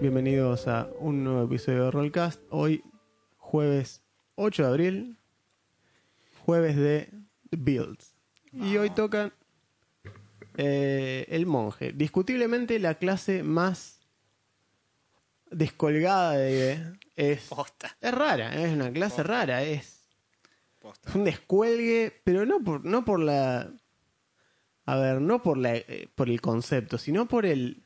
Bienvenidos a un nuevo episodio de Rollcast. Hoy, jueves 8 de abril, jueves de The Builds. Y hoy tocan eh, El Monje. Discutiblemente la clase más descolgada de D&D. Es, Posta. es rara, es una clase Posta. rara. Es Posta. un descuelgue, pero no por, no por la... A ver, no por, la, eh, por el concepto, sino por el,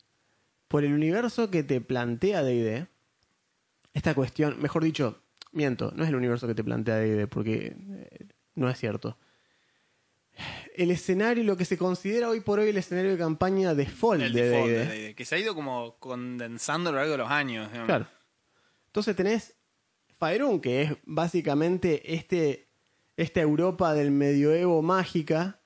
por el universo que te plantea D&D. Esta cuestión, mejor dicho, miento, no es el universo que te plantea D&D, porque eh, no es cierto. El escenario, lo que se considera hoy por hoy el escenario de campaña default El de default de que se ha ido como condensando a lo largo de los años. digamos. Claro. Entonces tenés Faerun, que es básicamente este, esta Europa del medioevo mágica,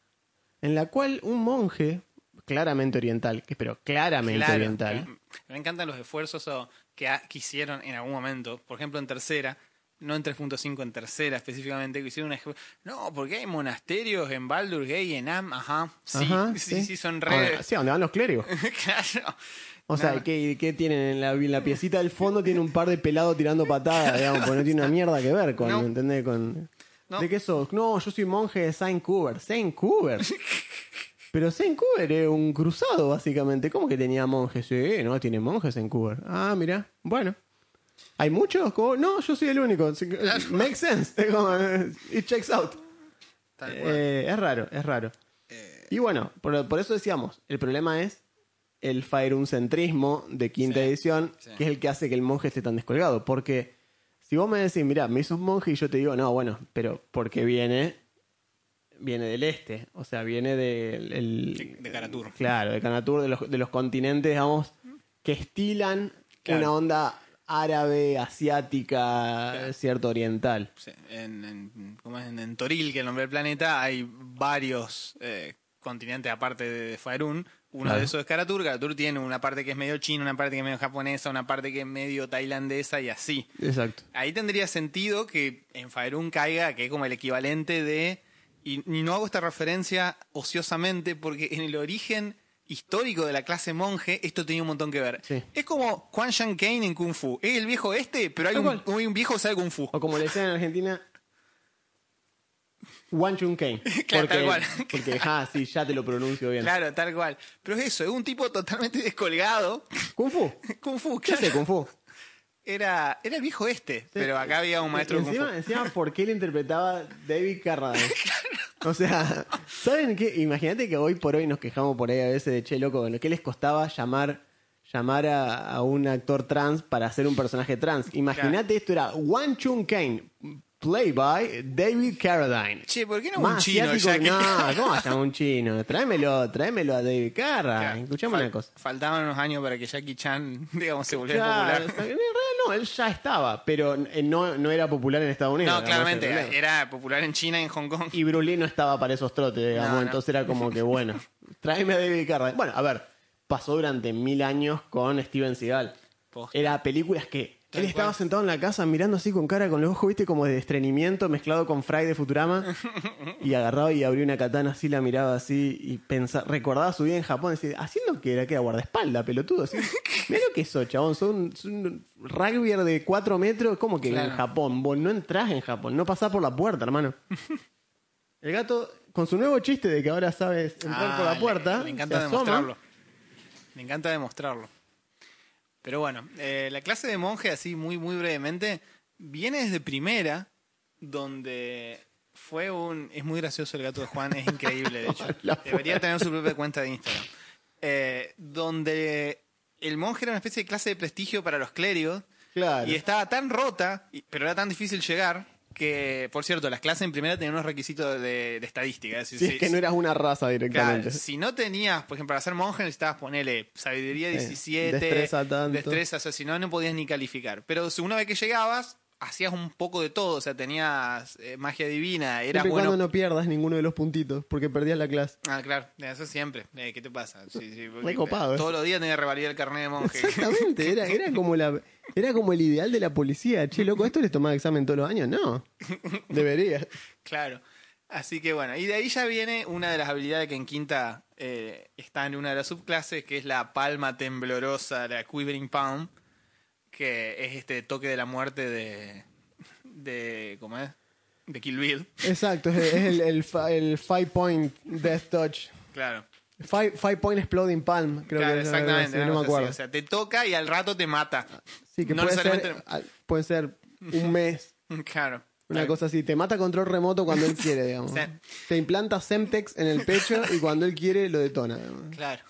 en la cual un monje, claramente oriental, pero claramente Claro. oriental, Me, me encantan los esfuerzos o, que, hicieron en algún momento. Por ejemplo, en tercera, no en 3.5, en tercera específicamente, que hicieron un ej- No, porque hay monasterios en Baldur Gate y en Am. Ajá. Sí, Ajá, sí, sí, son Ah, re. sí, donde van los clérigos. claro. O sea, No. ¿qué, qué tienen en la, en la piecita del fondo? Tiene un par de pelados tirando patadas, digamos, porque no tiene una mierda que ver con, No. ¿entendés? Con, No. ¿De qué sos? No, yo soy monje de Saint Cuber. Saint Cuber. Pero Saint Cuber es un cruzado, básicamente. ¿Cómo que tenía monjes? Sí, no, tiene monjes en Cuber. Ah, mira. Bueno. ¿Hay muchos? ¿Cómo? No, yo soy el único. Makes sense. Eh, It checks out. Tal cual. Eh, es raro, es raro. Y bueno, por, por eso decíamos, el problema es el centrismo de quinta Sí, edición, sí. que es el que hace que el monje esté tan descolgado. Porque si vos me decís, mira, me hizo un monje y yo te digo, no, bueno, pero porque viene, viene del este, o sea, viene del... el- De- Caratur. Claro, de Canatur, de los, de los continentes, digamos, que estilan Claro. una onda árabe, asiática, cierto, oriental. Sí, en, en, ¿cómo es? En- Toril, que es el nombre del planeta, hay varios eh, continentes aparte de, Faerun. Uno Claro. de esos es Karatur. Karatur tiene una parte que es medio china, una parte que es medio japonesa, una parte que es medio tailandesa y así. Exacto. Ahí tendría sentido que en Faerun caiga, que es como el equivalente de... Y, no hago esta referencia ociosamente porque en el origen histórico de la clase monje esto tenía un montón que ver. Sí. Es como Quan Shan Kane en Kung Fu. Es el viejo este, pero hay un, hay un viejo que sabe Kung Fu. O como le decían en Argentina, Wan Chun Kane. Claro, porque, tal cual. Porque, ah, sí, ya te lo pronuncio bien. Claro, tal cual. Pero es eso, es un tipo totalmente descolgado. Kung Fu. Kung Fu, ¿Qué claro. hace Kung Fu? Era, era el viejo este, pero acá había un maestro encima, encima, ¿por qué le interpretaba David Carradine? O sea, ¿saben qué? Imagínate que hoy por hoy nos quejamos por ahí a veces de che, loco, ¿qué les costaba llamar llamar a, a un actor trans para hacer un personaje trans? Imagínate esto era Wan Chun Kane, play by David Carradine. Che, ¿por qué no un Más chino? asiático ya que- que- No, ¿cómo vas a llamar un chino? Tráemelo, tráemelo a David Carradine. Claro. Escuchame Fal- una cosa. Faltaban unos años para que Jackie Chan, digamos, se volviera Claro, popular. No, él ya estaba, pero eh, no, no era popular en Estados Unidos. No, claramente, era popular en China y en Hong Kong. Y Bruce Lee no estaba para esos trotes, digamos, No, no. entonces era como que bueno, tráeme a David Carradine. Bueno, a ver, pasó durante mil años con Steven Seagal. Era películas que él estaba sentado en la casa mirando así con cara con los ojos, viste, como de estreñimiento mezclado con Fry de Futurama. y agarraba y abrió una katana así, la miraba así y pensaba, recordaba su vida en Japón, decía, haciendo que era que era guardaespaldas, pelotudo. Así, Mira lo que sos, chabón, sos un, sos un rugbyer de 4 metros, como que Claro. en Japón, vos no entrás en Japón, no pasás por la puerta, hermano. El gato, con su nuevo chiste de que ahora sabes entrar Ah, por la le- puerta, Le, encanta se asoma. demostrarlo. Me encanta demostrarlo. Pero bueno, eh, la clase de monje, así muy, muy brevemente, viene desde primera, donde fue un... Es muy gracioso el gato de Juan, es increíble, de hecho. Debería tener su propia cuenta de Instagram. Eh, donde el monje era una especie de clase de prestigio para los clérigos Claro. y estaba tan rota, pero era tan difícil llegar, Que, por cierto, las clases en primera tenían unos requisitos de, de estadística. Es Si decir, es que no eras una raza directamente. Claro, si no tenías, por ejemplo, para ser monje necesitabas ponerle sabiduría 17, destreza tanto. destreza, o sea, si no, no podías ni calificar. Pero una vez que llegabas, hacías un poco de todo, o sea, tenías eh, magia divina, eras Siempre y bueno. cuando no pierdas ninguno de los puntitos, porque perdías la clase. Ah, claro, eso siempre. Eh, ¿Qué te pasa? Sí, sí, eh, eh. Todos los días tenés que revalidar el carnet de monje. Exactamente, era, era como la era como el ideal de la policía. Che, loco, ¿esto les tomaba examen todos los años? No. Debería. Claro. Así que bueno, y de ahí ya viene una de las habilidades que en quinta eh, está en una de las subclases, que es la palma temblorosa, la Quivering Palm, que es este toque de la muerte de. de ¿Cómo es? De Kill Bill. Exacto, es, el, el Five Point Death Touch. Claro. Five, five Point Exploding Palm, creo claro, que es exactamente. una no me así. acuerdo. O sea, te toca y al rato te mata. sí, que no puede, ser, al- puede ser un mes, Claro. una cosa así. Te mata control remoto cuando él quiere, digamos. Sí. Te implanta Semtex en el pecho y cuando él quiere lo detona. digamos. Claro.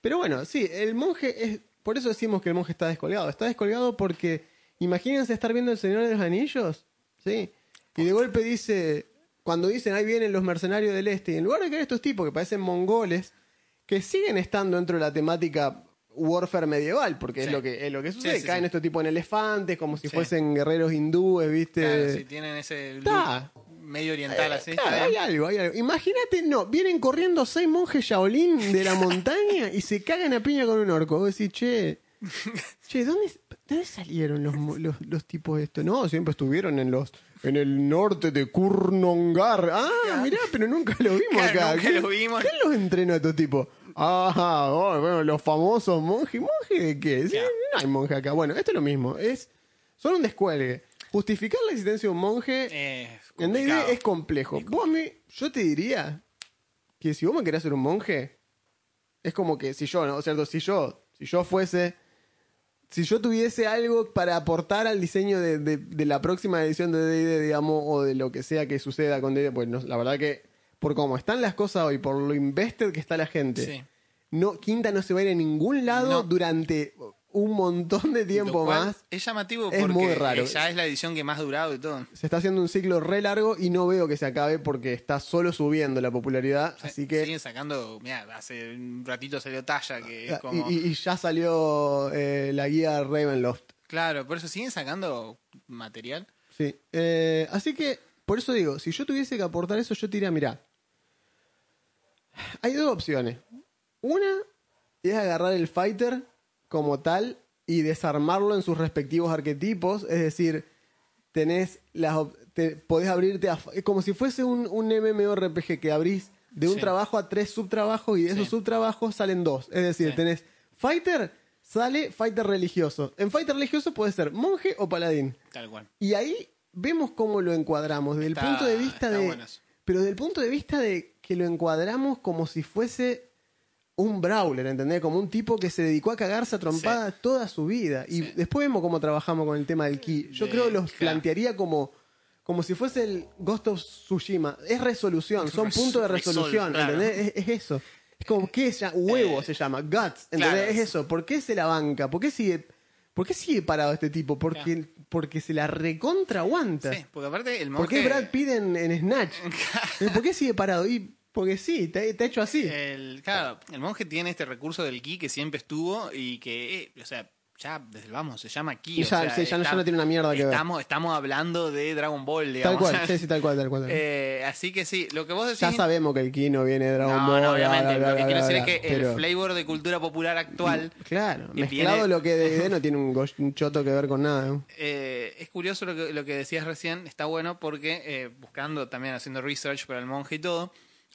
Pero bueno, sí, el monje es. Por eso decimos que el monje está descolgado. Está descolgado porque. Imagínense estar viendo el Señor de los Anillos. ¿Sí? Y de golpe dice. Cuando dicen ahí vienen los mercenarios del este. Y en lugar de que estos tipos que parecen mongoles. Que siguen estando dentro de la temática warfare medieval. Porque es lo que es lo que sucede. sí, Caen estos tipos en elefantes. Como si fuesen guerreros hindúes, ¿viste? Claro, si tienen ese medio oriental así. Eh, claro, hay algo, hay algo. Imagínate, no, vienen corriendo seis monjes Shaolin de la montaña y se cagan a piña con un orco. Vos decís, che, che, ¿dónde, de dónde salieron los, los, los tipos de esto? No, siempre estuvieron en los en el norte de Kurnongar. Ah, mirá, pero nunca lo vimos Claro, acá. nunca ¿Quién- lo vimos. ¿Quién los entrenó a estos tipos? Ah, oh, bueno, los famosos monjes. ¿Monje de qué? Sí, no hay monje acá. Bueno, esto es lo mismo. Es, son un descuelgue. Justificar la existencia de un monje Eh, en D&D es complejo. Vos a mí, yo te diría que si vos me querés hacer un monje, es como que si yo, ¿no? O sea, si yo, si yo fuese, si yo tuviese algo para aportar al diseño de, de- de la próxima edición de D&D, digamos, o de lo que sea que suceda con D&D, pues no, la verdad que por cómo están las cosas hoy, por lo invested que está la gente, Sí. no, Quinta no se va a ir a ningún lado No. durante un montón de tiempo más. Es llamativo Es porque muy raro. ya es la edición que más ha durado y todo. se está haciendo un ciclo re largo y no veo que se acabe porque está solo subiendo la popularidad. Así que. Siguen sacando, mira, hace un ratito salió Talla, que es Ah, como... y, y- y ya salió eh, la guía Ravenloft. Claro, por eso siguen sacando material. Sí. Eh, así que, por eso digo, si yo tuviese que aportar eso, yo te diría, mirá. Hay dos opciones. Una es agarrar el fighter como tal y desarmarlo en sus respectivos arquetipos. Es decir, tenés las te- podés abrirte a. Como si fuese un, un MMORPG que abrís de un Sí. trabajo a tres subtrabajos y de esos Sí. subtrabajos salen dos. Es decir, Sí. tenés fighter, sale fighter religioso. En fighter religioso puede ser monje o paladín. Tal cual. Y ahí vemos cómo lo encuadramos, desde el punto de vista de... Pero desde el punto de vista de que lo encuadramos como si fuese un brawler, ¿entendés? Como un tipo que se dedicó a cagarse a trompadas toda su vida. Y Sí. después vemos cómo trabajamos con el tema del ki. Yo De- creo que los claro. plantearía como, como si fuese el Ghost of Tsushima. Es resolución, son Res- puntos de resol- resolución, claro. ¿entendés? Es, es eso. Es como, ¿qué es ya? Huevo Eh, se llama, guts, ¿entendés? claro. Es eso. ¿Por qué se la banca? ¿Por qué sigue, por qué sigue parado este tipo? Porque, porque se la recontra aguanta. Sí, porque aparte el monje... ¿Por qué Brad Pitt en, en Snatch? ¿Por qué sigue parado? Y porque sí, te, te ha hecho así. El, claro, el monje tiene este recurso del ki que siempre estuvo y que, eh, o sea, ya desde el vamos, se llama ki. Y o ya- sea, sí, ya no- ya no tiene una mierda que ver. estamos, Estamos hablando de Dragon Ball, tal digamos. cual, sí, sí, tal cual, tal cual. tal. Eh, así que sí, lo que vos decís... ya sabemos que el Kino viene de Dragon no, Ball. no, obviamente. bla, bla, lo que quiero decir es que el flavor de cultura popular actual Claro, mezclado viene- lo que de no tiene un, choto que ver con nada. ¿no? Eh, es curioso lo que, lo que decías recién, está bueno porque eh, buscando también, haciendo research para el monje y todo,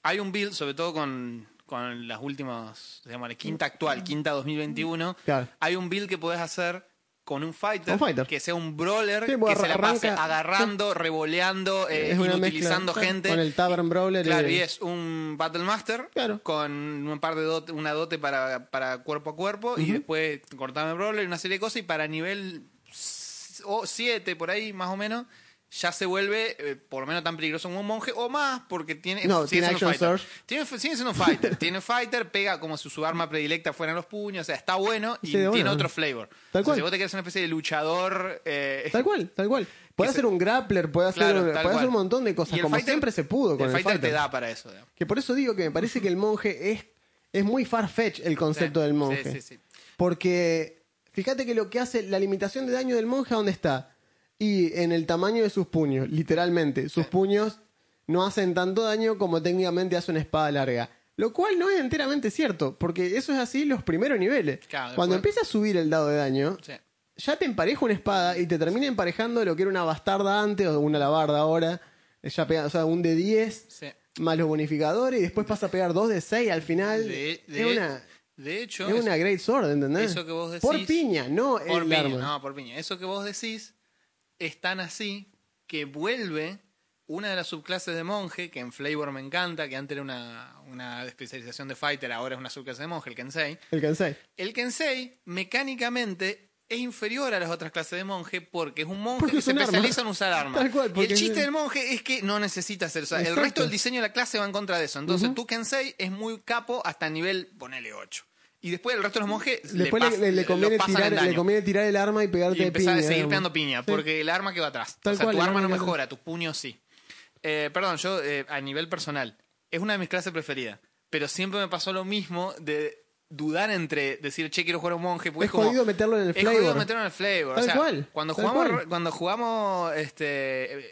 hay un build, sobre todo con, con las últimas, digamos, la quinta actual, quinta 2021, Claro. hay un build que podés hacer con un fighter, Un fighter. que sea un brawler, Sí, que se la pase agarrando, revoleando, eh, inutilizando gente. con el Tavern Brawler Claro, y es un Battle Master Claro. con un par de dote, una dote para, para cuerpo a cuerpo y después cortarme brawler y una serie de cosas y para nivel 7 por ahí más o menos ya se vuelve eh, por lo menos tan peligroso como un monje o más porque tiene No, tiene action surge. Tiene, sigue siendo un fighter tiene fighter pega como si su arma predilecta fueran los puños o sea está bueno y Sí, tiene bueno. otro flavor Tal O sea, cual. si vos te querés una especie de luchador eh, Tal cual, tal cual. Puede hacer se- un grappler, puede hacer, claro, un, tal puede cual. hacer un montón de cosas, el como fighter- siempre se pudo con el el, fighter, fighter. te da para eso digamos. Que por eso digo que me parece que el monje es, es muy farfetch el concepto Sí, del sí, monje. sí, sí. Porque fíjate que lo que hace la limitación de daño del monje, ¿dónde está? Y en el tamaño de sus puños, literalmente. Sus puños no hacen tanto daño como técnicamente hace una espada larga. Lo cual no es enteramente cierto, porque eso es así los primeros niveles. Claro, Cuando empieza a subir el dado de daño, Sí. ya te empareja una espada y te termina emparejando lo que era una bastarda antes o una labarda ahora. Ya pega, o sea, un de 10 Sí. más los bonificadores y después pasa a pegar 2 de 6 al final. De, de- es una, de hecho es es- una great sword, ¿entendés? eso que vos decís Por piña, no por el piña, arma. no, por piña. Eso que vos decís es tan así que vuelve una de las subclases de monje, que en Flavor me encanta, que antes era una, una especialización de fighter, ahora es una subclase de monje, el Kensei. El Kensei. El Kensei, mecánicamente, es inferior a las otras clases de monje porque es un monje Porque que se especializa en usar armas. Tal cual, y el chiste es- del monje es que no necesita hacer. El resto del diseño de la clase va en contra de eso. Entonces, tu Kensei es muy capo hasta nivel, ponele 8. Y después el resto de los monjes Después le, pas- le- conviene tirar, en daño le conviene tirar el arma y pegarte y de empezar piña. a seguir digamos. pegando piña, Sí. porque el arma quedó atrás. Tal o sea, cual, tu arma no mejora, tus puños sí. Eh, perdón, yo eh, a nivel personal, es una de mis clases preferidas, pero siempre me pasó lo mismo de dudar entre decir, che, quiero jugar a un monje, porque Es es, como... jodido meterlo en el es jodido flavor. meterlo en el flavor. Tal o sea, cual, Cuando jugamos, cual. cuando jugamos este,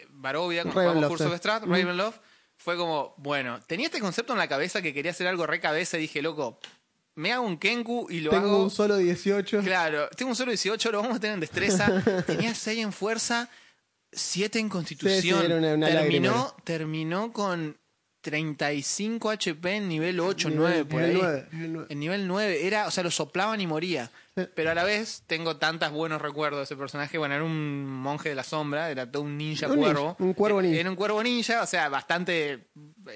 eh, Barovia, cuando Ravenloft, jugamos Curse of sí. Strat, Mm. Ravenloft, fue como, bueno, tenía este concepto en la cabeza que quería hacer algo re cabeza y dije, loco, me hago un Kenku y lo Tengo hago... un solo 18. Claro, tengo un solo 18, lo vamos a tener en destreza. Tenía 6 en fuerza, 7 en constitución. Sí, sí, era una- una terminó, lágrima. terminó con 35 HP en nivel 8, 9 por ahí. Nivel nueve, nivel nueve. En nivel 9, era, o sea, lo soplaban y moría. Sí. Pero a la vez tengo tantos buenos recuerdos de ese personaje. Bueno, era un monje de la sombra, era todo un ninja Un ninja, cuervo. un cuervo ninja. Era un cuervo ninja, o sea, bastante.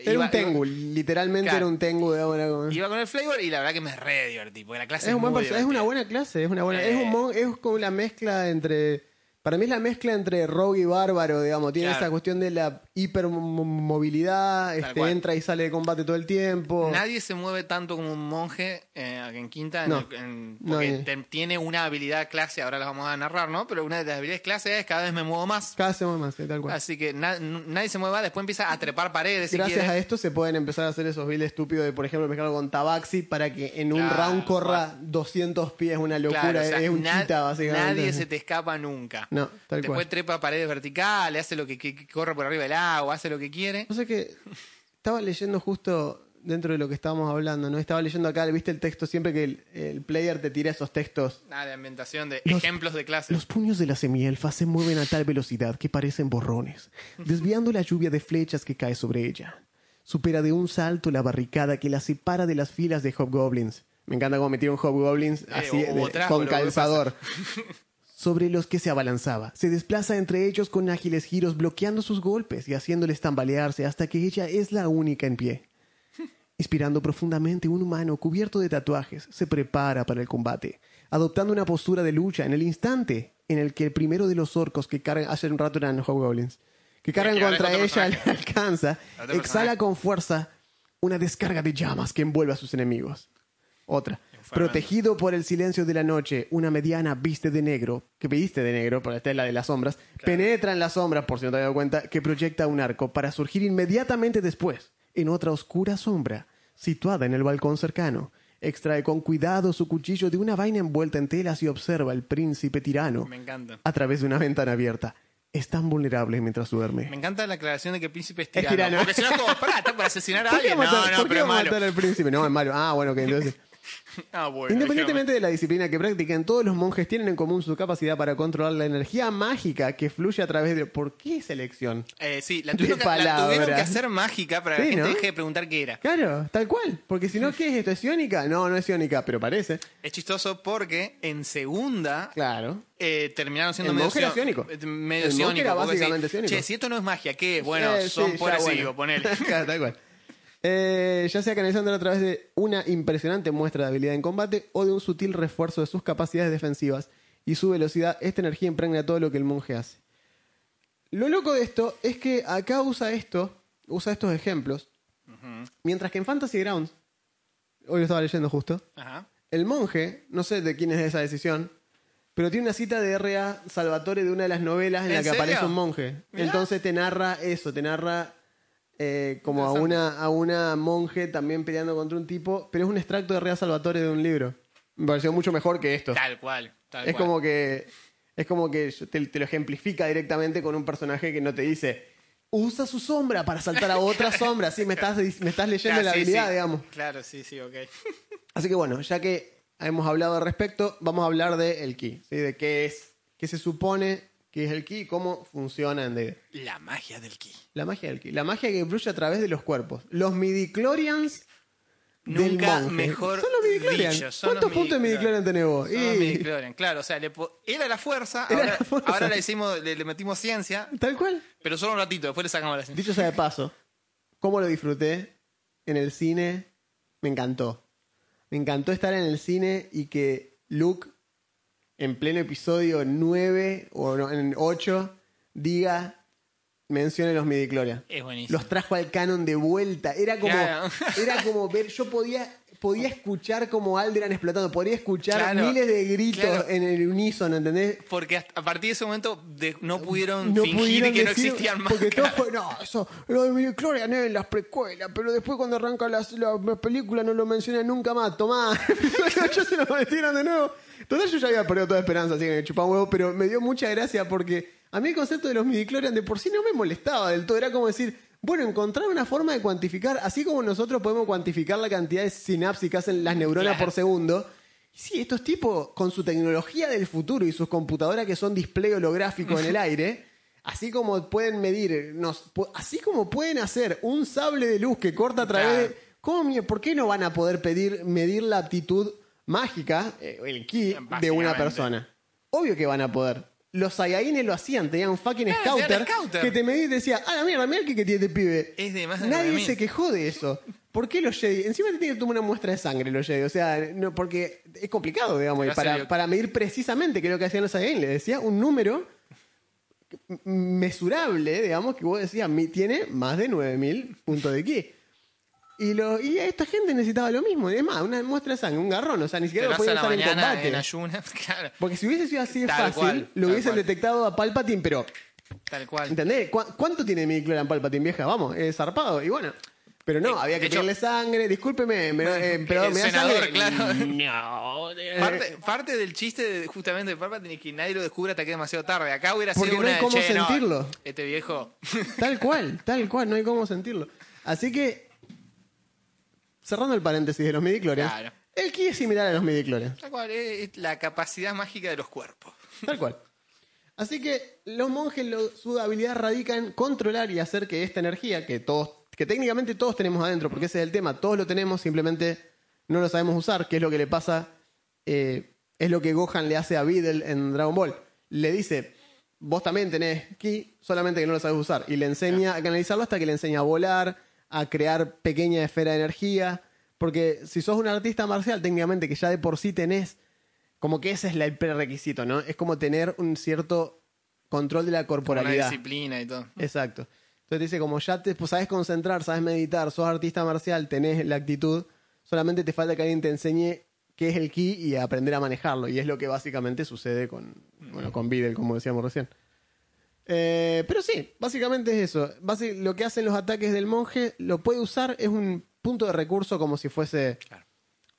Era iba- un Tengu, literalmente Claro. era un Tengu de ahora. Iba, con el flavor y la verdad que me re divertí, porque la clase Es, es, un muy es una buena clase, es una buena, Eh. es un mon- es como la mezcla entre para mí es la mezcla entre rogue y bárbaro, digamos, tiene Claro. esa cuestión de la hipermovilidad, este entra y sale de combate todo el tiempo. Nadie se mueve tanto como un monje eh, en Quinta, en No. el- en- No, porque te- tiene una habilidad clase, ahora las vamos a narrar, ¿no? Pero una de las habilidades clase es cada vez me muevo más. Cada vez se mueve más, tal cual. Así que na- nadie se mueve más, después empieza a trepar paredes Gracias a esto se pueden empezar a hacer esos builds estúpidos de, por ejemplo, mezclarlo con Tabaxi para que en un Claro, round corra 200 pies, una locura, Claro, o sea, es un chita básicamente. Nadie se te escapa nunca. No, tal Después cual. trepa paredes verticales, hace lo que, que- que corre por arriba del agua, hace lo que quiere. No sé que estaba leyendo justo dentro de lo que estábamos hablando, ¿no? Estaba leyendo acá, viste el texto siempre que el, el player te tira esos textos. Nada de ambientación de Los- ejemplos de clase. Los puños de la semielfa se mueven a tal velocidad que parecen borrones, desviando la lluvia de flechas que cae sobre ella. Supera de un salto la barricada que la separa de las filas de hobgoblins. Me encanta cómo metieron hobgoblins así o- de- o con boludo, ¿qué calzador. sobre los que se abalanzaba. Se desplaza entre ellos con ágiles giros, bloqueando sus golpes y haciéndoles tambalearse hasta que ella es la única en pie. Inspirando profundamente, un humano cubierto de tatuajes se prepara para el combate, adoptando una postura de lucha en el instante en el que el primero de los orcos que cargan, hace un rato eran hobgoblins, que cargan contra ella le alcanza, exhala con fuerza una descarga de llamas que envuelve a sus enemigos. Otra. Protegido por el silencio de la noche, una mediana viste de negro, que viste de negro, por esta es la de las sombras, penetra en las sombras, por si no te has dado cuenta, que proyecta un arco para surgir inmediatamente después, en otra oscura sombra, situada en el balcón cercano. Extrae con cuidado su cuchillo de una vaina envuelta en telas y observa al príncipe tirano Me encanta. a través de una ventana abierta. Es tan vulnerable mientras duerme. Me encanta la aclaración de que el príncipe es Es tirano. tirano. Porque si no es como, pará, está para asesinar a ¿Por qué alguien. matar, No, no, pero es malo. matar al príncipe? No, es malo. Ah, bueno, que entonces... Ah, bueno, Independientemente de la disciplina que practiquen, todos los monjes tienen en común su capacidad para controlar la energía mágica que fluye a través de... ¿Por qué selección? Eh, sí, la tuvieron, que, la tuvieron palabras. que hacer mágica para que Sí, gente ¿no? deje de preguntar qué era. Claro, tal cual. Porque si no, ¿qué es esto? ¿Es iónica? No, no es iónica, pero parece. Es chistoso porque en segunda Claro. eh, terminaron siendo El medio monje era eh, Medio El monje ciónico, era básicamente sí, ciónico. Che, si esto no es magia, ¿qué es? Bueno, Eh, son sí, así, bueno. ponele. Tal cual. Eh, ya sea canalizándolo a través de una impresionante muestra de habilidad en combate o de un sutil refuerzo de sus capacidades defensivas y su velocidad, esta energía impregna todo lo que el monje hace. Lo loco de esto es que acá usa esto, usa estos ejemplos, mientras que en Fantasy Grounds, hoy lo estaba leyendo justo, el monje, no sé de quién es esa decisión, pero tiene una cita de R.A. Salvatore de una de las novelas en, ¿En la que serio? aparece un monje. Mirá. Entonces te narra eso, te narra eh, como a una, a una monje también peleando contra un tipo, pero es un extracto de R.A. Salvatore de un libro. Me pareció mucho mejor que esto. Tal cual. Tal Es cual. como que es como que te, te lo ejemplifica directamente con un personaje que no te dice usa su sombra para saltar a otra sombra. Sí, me estás, me estás leyendo Ah, la sí, habilidad, sí. digamos. Claro, sí, sí, ok. Así que bueno, ya que hemos hablado al respecto, vamos a hablar de el ki, ¿sí? de qué es, qué se supone que es el ki y cómo funciona en D&D. La magia del ki. La magia del ki, la magia que fluye a través de los cuerpos. Los midichlorians del Nunca monje. mejor Son los midichlorians. dicho, son ¿Cuántos los puntos de midichlorian tenés vos? Son los Y- midichlorian, claro. O sea, le po- era la fuerza, Era ahora, la fuerza. ahora le, hicimos, le, le metimos ciencia, Tal cual. pero solo un ratito, después le sacamos la ciencia. Dicho sea de paso, ¿cómo lo disfruté en el cine? Me encantó. Me encantó estar en el cine y que Luke, en pleno episodio 9 o no, en 8, diga, mencione los midichlorians. Es buenísimo. Los trajo al canon de vuelta. Era como, Claro. era como ver, yo podía, podía escuchar como Alderan explotando, podía escuchar Claro, miles de gritos claro. en el unísono, ¿entendés? Porque a partir de ese momento de- no pudieron no fingir pudieron que no existían más. Porque todo fue, no, eso, lo de midichlorian es en las precuelas, pero después cuando arranca las- la, película no lo mencionan nunca más. Tomá, yo se lo metieron de nuevo. Total, yo ya había perdido toda esperanza, así que me chupaba un huevo, pero me dio mucha gracia porque a mí el concepto de los midichlorian de por sí no me molestaba del todo. Era como decir, bueno, encontrar una forma de cuantificar, así como nosotros podemos cuantificar la cantidad de sinapsis que hacen las neuronas Claro. por segundo. Sí, estos tipos, con su tecnología del futuro y sus computadoras que son display holográfico en el aire, así como pueden medir, nos, así como pueden hacer un sable de luz que corta a través Claro. de... ¿Cómo, ¿Por qué no van a poder pedir, medir la aptitud mágica, eh, el ki, de una persona? Obvio que van a poder. Los Saiyajines lo hacían, tenían un fucking Ah, scouter, scouter. que te medía y te decía, ah, la mierda, mira el ki que tiene este pibe. Es de más Nadie 9000. se quejó de eso. ¿Por qué los Jedi? Encima te tienen que tomar una muestra de sangre los Jedi. O sea, no, porque es complicado, digamos, y para, medir precisamente qué es lo que hacían los Saiyajin. Le decía un número mesurable, digamos, que vos decías, mi- tiene más de 9000 puntos de ki. Y, lo, y esta gente necesitaba lo mismo. Es más, una muestra de sangre, un garrón. O sea, ni siquiera lo podían usar en combate. en ayunas, claro. Porque si hubiese sido así de fácil, cual, lo hubiesen cual. detectado a Palpatine, pero Tal cual. ¿Entendés? ¿Cu- ¿Cuánto tiene mi en Palpatine vieja? Vamos, es zarpado. Y bueno, pero no, Eh, había que pedirle sangre. Discúlpeme, me, eh, pero me da sangre. claro. No. eh, Parte, parte del chiste de, justamente de Palpatine es que nadie lo descubre hasta que es demasiado tarde. Acá hubiera Porque sido no hay una de, cómo "Che, no, sentirlo". este viejo. Tal cual, tal cual, no hay cómo sentirlo. Así que, cerrando el paréntesis de los midichlorians, Claro. el ki es similar a los midichlorians. Tal cual, es, la capacidad mágica de los cuerpos. Tal cual. Así que los monjes, lo- su habilidad radica en controlar y hacer que esta energía, que todos, que técnicamente todos tenemos adentro, porque ese es el tema, todos lo tenemos, simplemente no lo sabemos usar, que es lo que le pasa, eh, es lo que Gohan le hace a Videl en Dragon Ball. Le dice, vos también tenés ki, solamente que no lo sabes usar. Y le enseña a canalizarlo hasta que le enseña a volar, a crear pequeña esfera de energía. Porque si sos un artista marcial, técnicamente que ya de por sí tenés como que ese es la- el prerequisito, ¿no? Es como tener un cierto control de la corporalidad. disciplina y todo. Exacto. Entonces te dice, como ya te pues, sabes concentrar, sabes meditar, sos artista marcial, tenés la actitud, solamente te falta que alguien te enseñe qué es el ki y aprender a manejarlo. Y es lo que básicamente sucede con, bueno, con Videl, como decíamos recién. Eh, pero sí, básicamente es eso. Basi- lo que hacen los ataques del monje, lo puede usar, es un punto de recurso como si fuese Claro.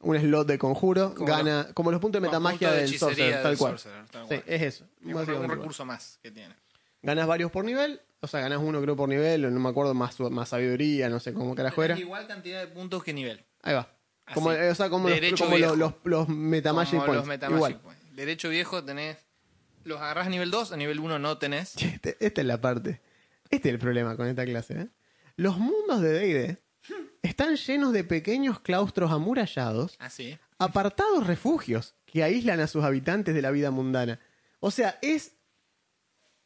un slot de conjuro, Como gana, como los puntos de metamagia de del sorcerer, tal cual. sorcerer, tal Sí, cual. es eso. Es un, recurso más que tiene. Ganas varios por nivel, o sea, ganas uno creo por nivel, no me acuerdo, más, más sabiduría, no sé cómo carajo era. Igual cantidad de puntos que nivel. Ahí va. Así. Como, o sea, como, los, como los, viejo. los, los Metamagic Como Points. los Metamagic Igual. Derecho viejo tenés. Los agarrás a nivel 2, a nivel 1 no tenés. Este- esta es la parte. Este es el problema con esta clase. ¿eh? Los mundos de D&D están llenos de pequeños claustros amurallados, Así. apartados refugios que aíslan a sus habitantes de la vida mundana. O sea, es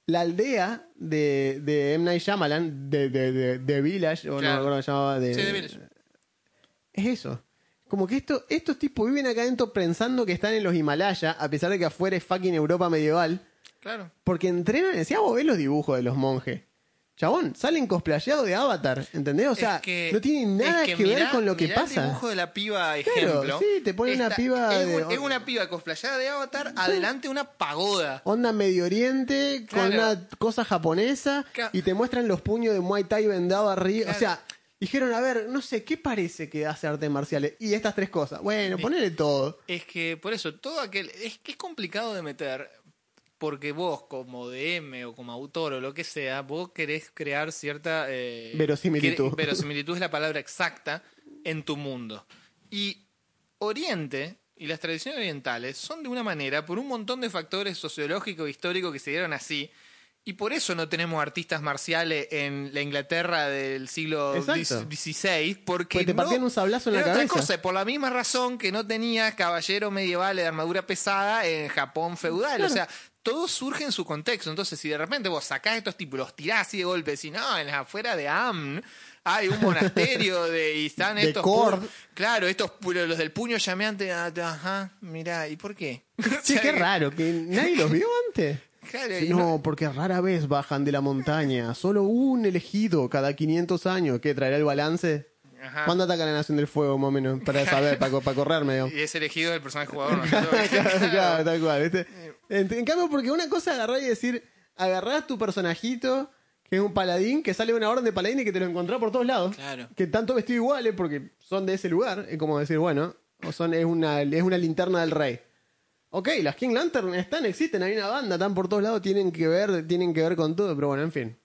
la aldea de, de M. Night Shyamalan, de, de, de, de Village, o no me Claro. acuerdo cómo se llamaba. De, Sí, de Village. Es eso. Como que esto, estos tipos viven acá adentro pensando que están en los Himalayas, a pesar de que afuera es fucking Europa medieval. Claro. Porque entrenan, decía vos ves los dibujos de los monjes. Chabón, salen cosplayados de Avatar, ¿entendés? O sea, Es que- no tienen nada es que, ver mirá- con lo que pasa. El dibujo de la piba, Claro, ejemplo. sí, te ponen una piba Es, de- un- es una piba cosplayada de Avatar, adelante una pagoda. Onda Medio Oriente, con Claro. una cosa japonesa, y te muestran los puños de Muay Thai vendado arriba. Claro. O sea, dijeron, a ver, no sé, ¿qué parece que hace artes marciales? Y estas tres cosas. Bueno, ponele todo. Es que por eso, todo aquel. Es que es complicado de meter. Porque vos, como DM o como autor o lo que sea, vos querés crear cierta. eh, Verosimilitud. Verosimilitud es la palabra exacta en tu mundo. Y Oriente y las tradiciones orientales son de una manera por un montón de factores sociológicos e históricos que se dieron así. Y por eso no tenemos artistas marciales en la Inglaterra del siglo. XVI, porque Porque te no- partían un sablazo en la era otra cabeza. cosa, por la misma razón que no tenía caballeros medievales de armadura pesada en Japón feudal. O sea, todo surge en su contexto. Entonces, si de repente vos sacás estos tipos, los tirás así de golpe, si no, en las afueras de Amn hay un monasterio de, y están De estos. Kord. pu- Claro, estos los del puño llameante. ah, Ajá, mirá, ¿y por qué? Sí, O sea, qué raro, que nadie los vio antes. Claro, no- no, porque rara vez bajan de la montaña. Solo un elegido cada 500 años. ¿Qué traerá el balance? Ajá. ¿Cuándo ataca la Nación del Fuego, más o menos? Para saber, para, para correrme. digamos. Y es elegido el personaje jugador. ¿no? claro, claro, tal cual. ¿viste? En, en cambio, porque una cosa es agarrar y decir, agarrás tu personajito, que es un paladín, que sale de una orden de paladín y que te lo encontrás por todos lados. Claro. Que tanto vestido iguales porque son de ese lugar. Es como decir, bueno, o son, es, una, es una linterna del rey. Ok, las King Lantern están, existen, hay una banda, están por todos lados, tienen que ver, tienen que ver con todo, pero bueno, en fin.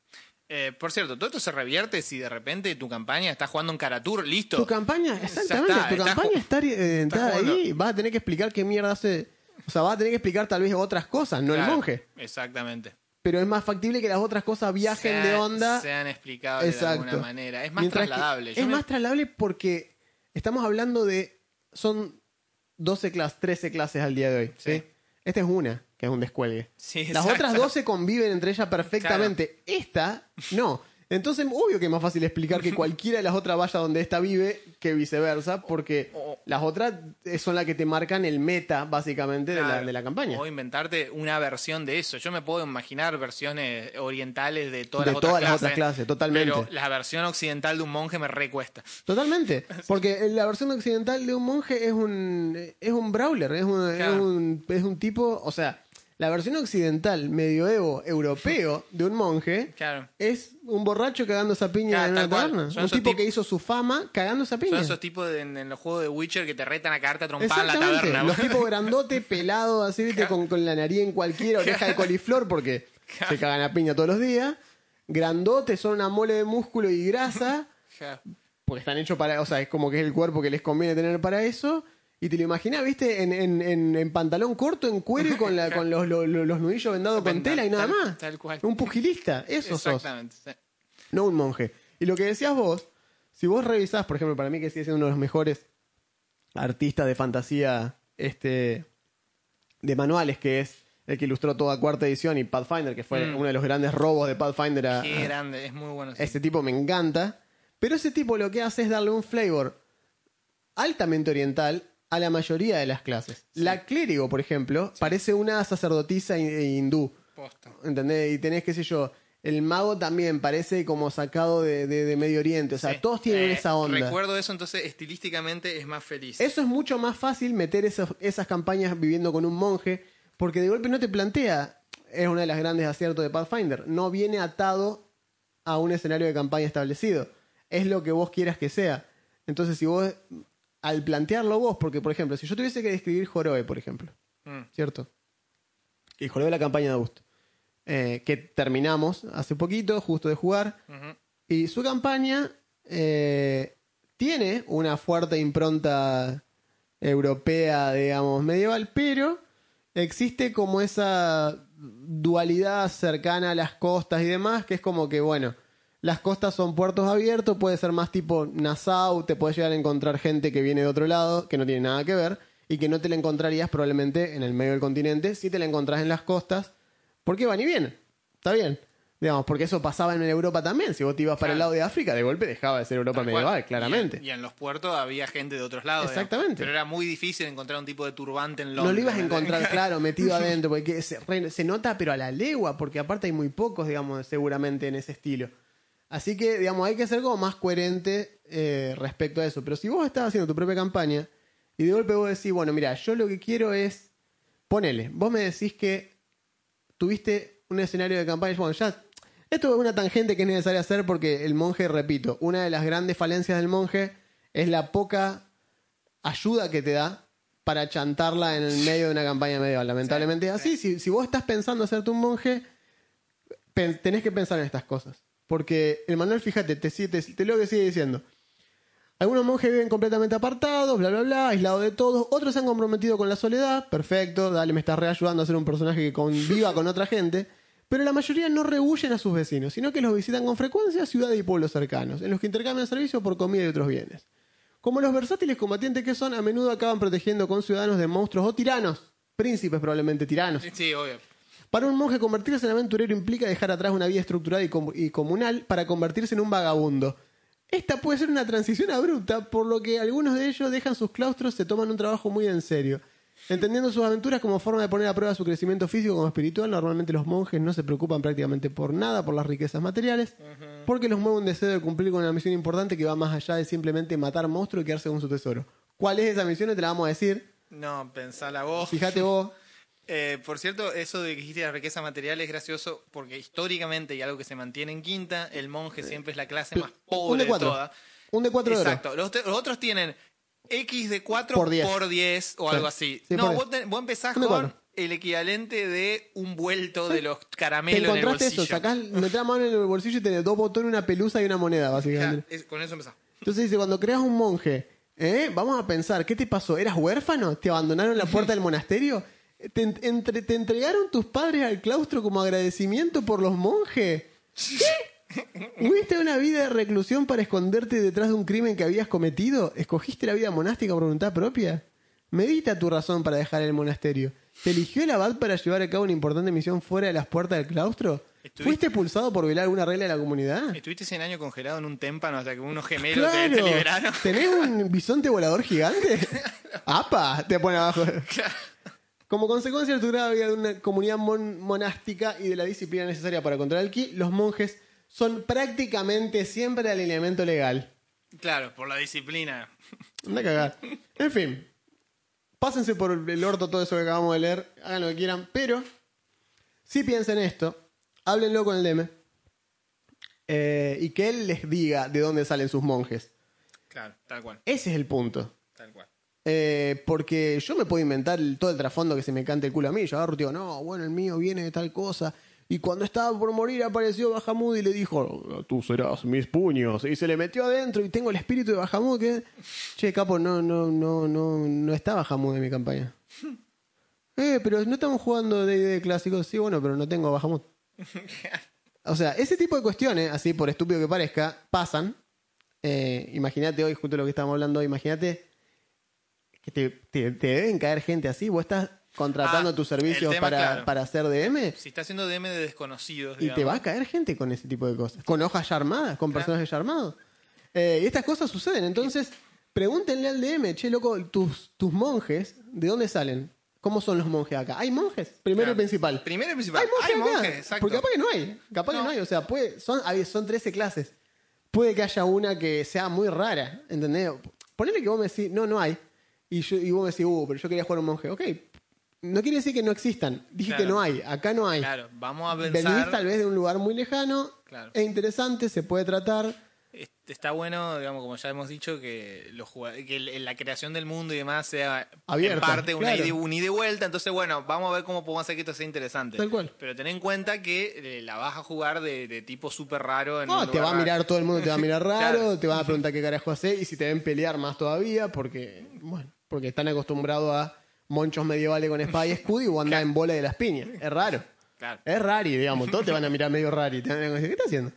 Eh, por cierto, todo esto se revierte si de repente tu campaña está jugando un Caratur, listo. Tu campaña, exactamente, está, tu está campaña está eh, jugando. ahí, vas a tener que explicar qué mierda hace. O sea, vas a tener que explicar tal vez otras cosas, no el monje. Exactamente. Pero es más factible que las otras cosas viajen Sean- de onda. Sean explicables de alguna manera. Es más Mientras trasladable. Yo Es me- más trasladable porque estamos hablando de. Son 12 clases, 13 clases al día de hoy. ¿sí? Sí. Esta es una, que es un descuelgue. Sí, Las otras 12 conviven entre ellas perfectamente. Esta, no. Entonces, obvio que es más fácil explicar que cualquiera de las otras vaya donde esta vive que viceversa, porque las otras son las que te marcan el meta, básicamente, de, la, de la campaña. O inventarte una versión de eso. Yo me puedo imaginar versiones orientales de todas De las otras todas las clases. otras clases, totalmente. Pero la versión occidental de un monje me recuesta. Totalmente, porque la versión occidental de un monje es un es un brawler, es un, Claro. es un es un tipo, o sea, la versión occidental medioevo europeo de un monje Claro. es un borracho cagando esa piña Claro, en una taberna, un tipo tip- que hizo su fama cagando esa piña. Son esos tipos de- en, en los juegos de Witcher que te retan a cagarte a trompar en la taberna. los tipos grandotes, pelados, así, ¿viste? Con, con la nariz en cualquier oreja de coliflor, porque se cagan a piña todos los días. Grandotes, son una mole de músculo y grasa. Porque están hechos para, o sea, es como que es el cuerpo que les conviene tener para eso. Y te lo imaginas, viste, en, en, en, en pantalón corto, en cuero y con, la, con los, los, los nudillos vendados con tela y nada tal- más. tal cual. Un pugilista, eso sos, Exactamente. sí. no un monje. Y lo que decías vos, si vos revisás, por ejemplo, para mí que sigue siendo uno de los mejores artistas de fantasía este de manuales, que es el que ilustró toda cuarta edición y Pathfinder, que fue Mm. uno de los grandes robos de Pathfinder a, Qué grande, es muy bueno. sí. ese tipo me encanta. Pero ese tipo lo que hace es darle un flavor altamente oriental a la mayoría de las clases. La clérigo, por ejemplo, parece una sacerdotisa eh, hindú. Posta. ¿Entendés? Y tenés, qué sé yo, el mago también parece como sacado de, de- de Medio Oriente. O sea, Sí. todos tienen Eh, esa onda. Recuerdo eso, entonces estilísticamente es más feliz. Eso es mucho más fácil meter esos- esas campañas viviendo con un monje, porque de golpe no te plantea, es una de las grandes aciertos de Pathfinder, no viene atado a un escenario de campaña establecido, es lo que vos quieras que sea. Entonces, si vos, al plantearlo vos, porque por ejemplo, si yo tuviese que describir Joroe, por ejemplo, Mm. ¿cierto? Y Joroe de la campaña de Augusto, eh, que terminamos hace poquito, justo de jugar, y su campaña eh, tiene una fuerte impronta europea, digamos, medieval, pero existe como esa dualidad cercana a las costas y demás, que es como que, bueno, las costas son puertos abiertos, puede ser más tipo Nassau, te puedes llegar a encontrar gente que viene de otro lado, que no tiene nada que ver, y que no te la encontrarías probablemente en el medio del continente, si te la encontrás en las costas, porque van y vienen, está bien. Digamos, porque eso pasaba en Europa también. Si vos te ibas para el lado de África, de golpe dejaba de ser Europa medieval, Y claramente. en- Y en, los puertos había gente de otros lados. digamos. Exactamente. Pero era muy difícil encontrar un tipo de turbante en Londres. No lo ibas a encontrar, claro, metido adentro, porque se nota, pero a la legua, porque aparte hay muy pocos, digamos, seguramente en ese estilo. Así que, digamos, hay que ser como más coherente eh, respecto a eso. Pero si vos estás haciendo tu propia campaña y de golpe vos decís, bueno, mira, yo lo que quiero es, ponele, vos me decís que tuviste un escenario de campaña, bueno, ya, esto es una tangente que es necesaria hacer porque el monje, repito, una de las grandes falencias del monje es la poca ayuda que te da para chantarla en el medio de una campaña medieval. Lamentablemente es así. Si, si vos estás pensando hacerte un monje, tenés que pensar en estas cosas. Porque el manual, fíjate, te, te, te lo que sigue diciendo. Algunos monjes viven completamente apartados, bla, bla, bla, aislados de todos. Otros se han comprometido con la soledad. Perfecto, dale, me estás reayudando a ser un personaje que conviva con otra gente. Pero la mayoría no rehuyen a sus vecinos, sino que los visitan con frecuencia a ciudades y pueblos cercanos, en los que intercambian servicios por comida y otros bienes. Como los versátiles combatientes que son, a menudo acaban protegiendo con ciudadanos de monstruos o tiranos. Príncipes probablemente tiranos. Sí, obvio. Para un monje convertirse en aventurero implica dejar atrás una vida estructurada y, com- y comunal para convertirse en un vagabundo. Esta puede ser una transición abrupta, por lo que algunos de ellos dejan sus claustros, se toman un trabajo muy en serio. Entendiendo sus aventuras como forma de poner a prueba su crecimiento físico como espiritual, normalmente los monjes no se preocupan prácticamente por nada, por las riquezas materiales, porque los mueve un deseo de cumplir con una misión importante que va más allá de simplemente matar monstruos y quedarse con su tesoro. ¿Cuál es esa misión? Te la vamos a decir. No, pensala vos. Fíjate vos. Eh, por cierto, eso de que dijiste la riqueza material es gracioso porque históricamente, y algo que se mantiene en quinta, el monje siempre es la clase más un pobre de de cuatro. todas. Un de cuatro de oro. Exacto. Los, otros tienen X de 4 Por por diez. 10, o algo así. Sí, no, por vos, diez. te- vos empezás Un de con cuatro. el equivalente de un vuelto de los Te caramelos en el encontraste bolsillo. eso, sacás, metés la mano en el bolsillo y tenés dos botones, una pelusa y una moneda, Ya, básicamente. es- con eso empezás. Entonces dice, cuando creas un monje, ¿eh? vamos a pensar, ¿qué te pasó? ¿Eras huérfano? ¿Te abandonaron la puerta del monasterio? ¿Te, en- entre- ¿Te entregaron tus padres al claustro como agradecimiento por los monjes? ¿Qué? ¿Huiste una vida de reclusión para esconderte detrás de un crimen que habías cometido? ¿Escogiste la vida monástica por voluntad propia? Medita tu razón para dejar el monasterio. ¿Te eligió el abad para llevar a cabo una importante misión fuera de las puertas del claustro? ¿Fuiste expulsado por violar alguna regla de la comunidad? Estuviste 100 años congelado en un témpano hasta que unos gemelos te, Claro. te liberaron. ¿Tenés un bisonte volador gigante? ¡Apa! Te pone abajo. Como consecuencia de tu grave vida de una comunidad mon- monástica y de la disciplina necesaria para controlar el ki, los monjes son prácticamente siempre de alineamiento legal. Claro, por la disciplina. Anda a cagar. En fin. Pásense por el orto todo eso que acabamos de leer. Hagan lo que quieran. Pero, si piensen esto, háblenlo con el DM. eh, y que él les diga de dónde salen sus monjes. Claro, tal cual, Ese es el punto. Eh, porque yo me puedo inventar el- todo el trasfondo que se me cante el culo a mí. Yo agarro digo, no, bueno, el mío viene de tal cosa. Y cuando estaba por morir apareció Bahamut y le dijo, tú serás mis puños. Y se le metió adentro y tengo el espíritu de Bahamut que... Che, capo, no, no, no, no, no está Bahamut en mi campaña. Eh, pero no estamos jugando de, de clásicos. Sí, bueno, pero no tengo a Bahamut. O sea, ese tipo de cuestiones, así por estúpido que parezca, pasan. Eh, imagínate hoy, justo lo que estamos hablando hoy, imagínate que te, te- te deben caer gente así. Vos estás contratando Ah, tus servicios tema, para, claro. para hacer DM Si está haciendo DM de desconocidos, y te va a caer gente con ese tipo de cosas. Con hojas ya armadas, con personajes ya armados. Eh, y estas cosas suceden. Entonces, pregúntenle al DM, che, loco, tus, tus monjes, ¿de dónde salen? ¿Cómo son los monjes acá? ¿Hay monjes? Primero Claro. y principal. Primero y principal. Hay monjes, Hay monjes, exacto. Porque capaz que no hay. Capaz que No. hay. O sea, puede, son, son 13 clases. Puede que haya una que sea muy rara. ¿Entendés? Ponele que vos me decís, no, no hay. Y, yo, y vos me decís, uh, pero yo quería jugar un monje. Ok. No quiere decir que no existan. Dije Claro. que no hay. Acá no hay. Claro, vamos a Venís pensar. tal vez de un lugar muy lejano. Claro. Es interesante, se puede tratar. Est- Está bueno, digamos, como ya hemos dicho, que, los que la creación del mundo y demás sea Abierta, en parte una, claro. ida, un ida y vuelta. Entonces, bueno, vamos a ver cómo podemos hacer que esto sea interesante. Tal cual. Pero ten en cuenta que eh, la vas a jugar de, de tipo súper raro. En No, un te va a mirar todo el mundo, te va a mirar raro, Claro. te van a preguntar qué carajo hacer y si te ven pelear más todavía, porque, bueno, porque están acostumbrados a monchos medievales con espada y escudo y vos andás en bola de las piñas. Es raro. Claro. Es rari, digamos. Todos te van a mirar medio rari. Te van a decir, ¿qué estás haciendo?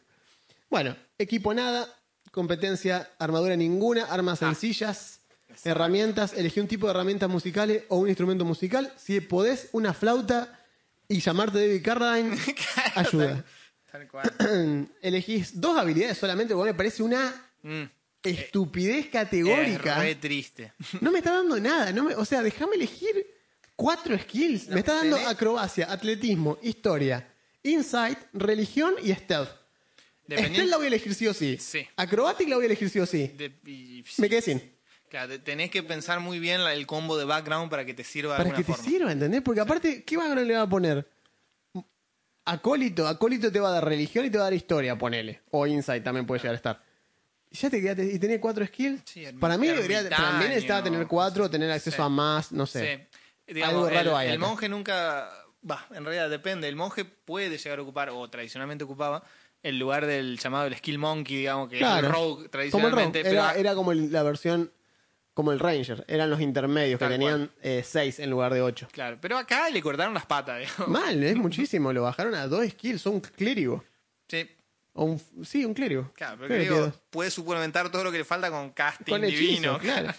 Bueno, equipo nada, competencia, armadura ninguna, armas sencillas, herramientas, elegí un tipo de herramientas musicales o un instrumento musical. Si podés, una flauta y llamarte David Carradine, ayuda. Tal cual. Elegís dos habilidades solamente, porque me parece una Mm. Estupidez Es categórica. re triste. No me está dando nada. No me, o sea, déjame elegir cuatro skills. me está dando tenés- acrobacia, atletismo, historia, insight, religión y stealth. Stealth la voy a elegir sí o sí. Sí. Acrobatic la voy a elegir sí o sí. De- y- Me quedé sin. Claro, tenés que pensar muy bien el combo de background para que te sirva de Para alguna que te forma. sirva, ¿entendés? Porque aparte, ¿qué background le va a poner? Acólito, acólito te va a dar religión y te va a dar historia, ponele. O insight también puede llegar a estar. Y Ya te quedaste, y tenés cuatro skills. Sí, para mí debería, para mí necesitaba tener cuatro, tener acceso Sí. a más, no sé. Sí. Digamos, Algo raro el, hay el acá. monje nunca. Va, en realidad depende. El monje puede llegar a ocupar, o tradicionalmente ocupaba, el lugar del llamado el skill monkey, digamos, que Claro. es el rogue Como el rogue. tradicionalmente. Era, pero, era como el- la versión, como el ranger. Eran los intermedios que tenían eh, seis en lugar de ocho. Claro, pero acá le cortaron las patas, digamos. Mal, es muchísimo. Lo bajaron a dos skills. Son clérigo. Sí, O un, sí, un clérigo. claro, pero que digo, puede suplementar todo lo que le falta con casting Con hechizo, divino. claro.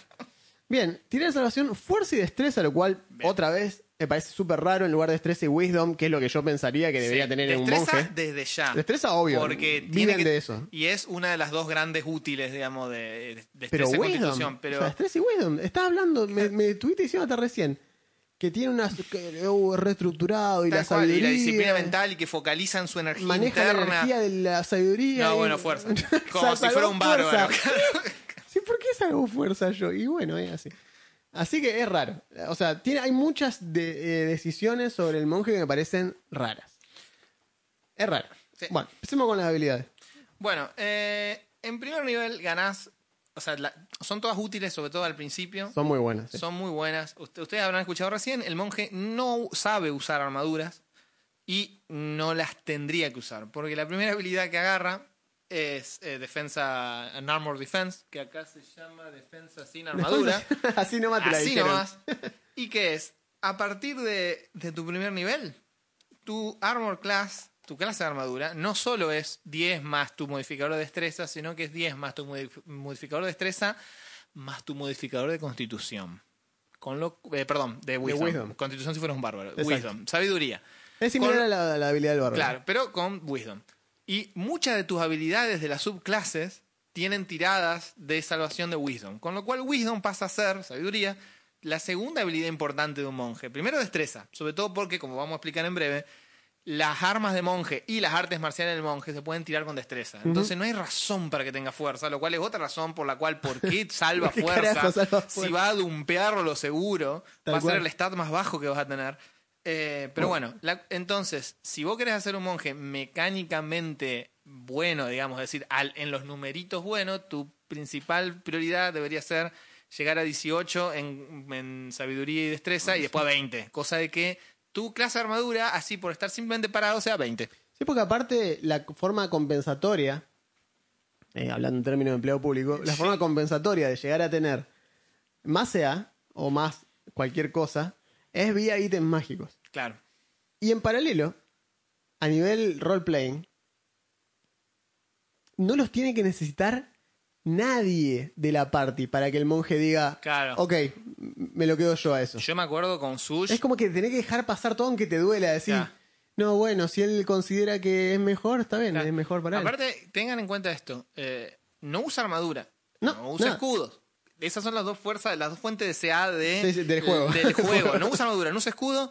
Bien, tirar salvación, fuerza y destreza, lo cual otra vez me parece súper raro en lugar de destreza y wisdom, que es lo que yo pensaría que debería Sí, tener en un monje. desde ya. Destreza, obvio. Porque Viven tiene que- de eso. Y es una de las dos grandes útiles, digamos, de, de Pero destreza y wisdom. constitución. Pero O sea, destreza y wisdom. Estás hablando, me, me estuviste diciendo hasta recién que tiene una que, uh, reestructurado y tal la cual, sabiduría. y la disciplina mental y que focalizan su energía Maneja interna. la energía de la sabiduría. No, y- bueno, fuerza. Como si fuera un bárbaro. Sí, ¿por qué salgo fuerza yo? Y bueno, es así. Así que es raro. O sea, tiene, hay muchas de- eh, decisiones sobre el monje que me parecen raras. Es raro. Sí. Bueno, empecemos con las habilidades. Bueno, eh, en primer nivel ganás, o sea, la- son todas útiles, sobre todo al principio. Son muy buenas. sí. Son muy buenas. Usted- ustedes habrán escuchado recién, el monje no sabe usar armaduras y no las tendría que usar, porque la primera habilidad que agarra es eh, defensa, an armor defense, que acá se llama defensa sin armadura. así nomás te la Así dijeron. nomás. ¿Y qué es? A partir de, de tu primer nivel, tu armor class, tu clase de armadura, no solo es 10 más tu modificador de destreza, sino que es 10 más tu modif- modificador de destreza más tu modificador de constitución. Con lo, eh, perdón, de wisdom. wisdom. Constitución si fueras un bárbaro. Exacto. Wisdom, sabiduría. Es similar Con- a la, la habilidad del bárbaro. Claro, pero con Wisdom. Y muchas de tus habilidades de las subclases tienen tiradas de salvación de Wisdom. Con lo cual Wisdom pasa a ser, sabiduría, la segunda habilidad importante de un monje. Primero destreza, sobre todo porque, como vamos a explicar en breve, las armas de monje y las artes marciales del monje se pueden tirar con destreza. Entonces no hay razón para que tenga fuerza, lo cual es otra razón por la cual, ¿por qué salva ¿Qué fuerza? Si va a dumpearlo lo seguro, Tal va a ser el stat más bajo que vas a tener. Eh, pero bueno, la- entonces, si vos querés hacer un monje mecánicamente bueno, digamos, es decir, al- en los numeritos buenos, tu principal prioridad debería ser llegar a 18 en, en sabiduría y destreza y después a 20. Cosa de que tu clase de armadura, así por estar simplemente parado, sea 20. Sí, porque aparte la forma compensatoria, eh, hablando en términos de empleo público, la forma compensatoria de llegar a tener más CA o más cualquier cosa es vía ítems mágicos. Claro. Y en paralelo, a nivel role-playing, no los tiene que necesitar nadie de la party para que el monje diga, Claro. ok, me lo quedo yo a eso. Yo me acuerdo con Sush. Es como que tenés que dejar pasar todo aunque te duela, decir, no, bueno, si él considera que es mejor, está bien, Claro. es mejor para él. Aparte, tengan en cuenta esto: eh, no usa armadura, No, no, usa escudos. Esas son las dos fuerzas, las dos fuentes de CA de, Sí, sí, del juego. Del juego. No usa armadura, no usa escudo.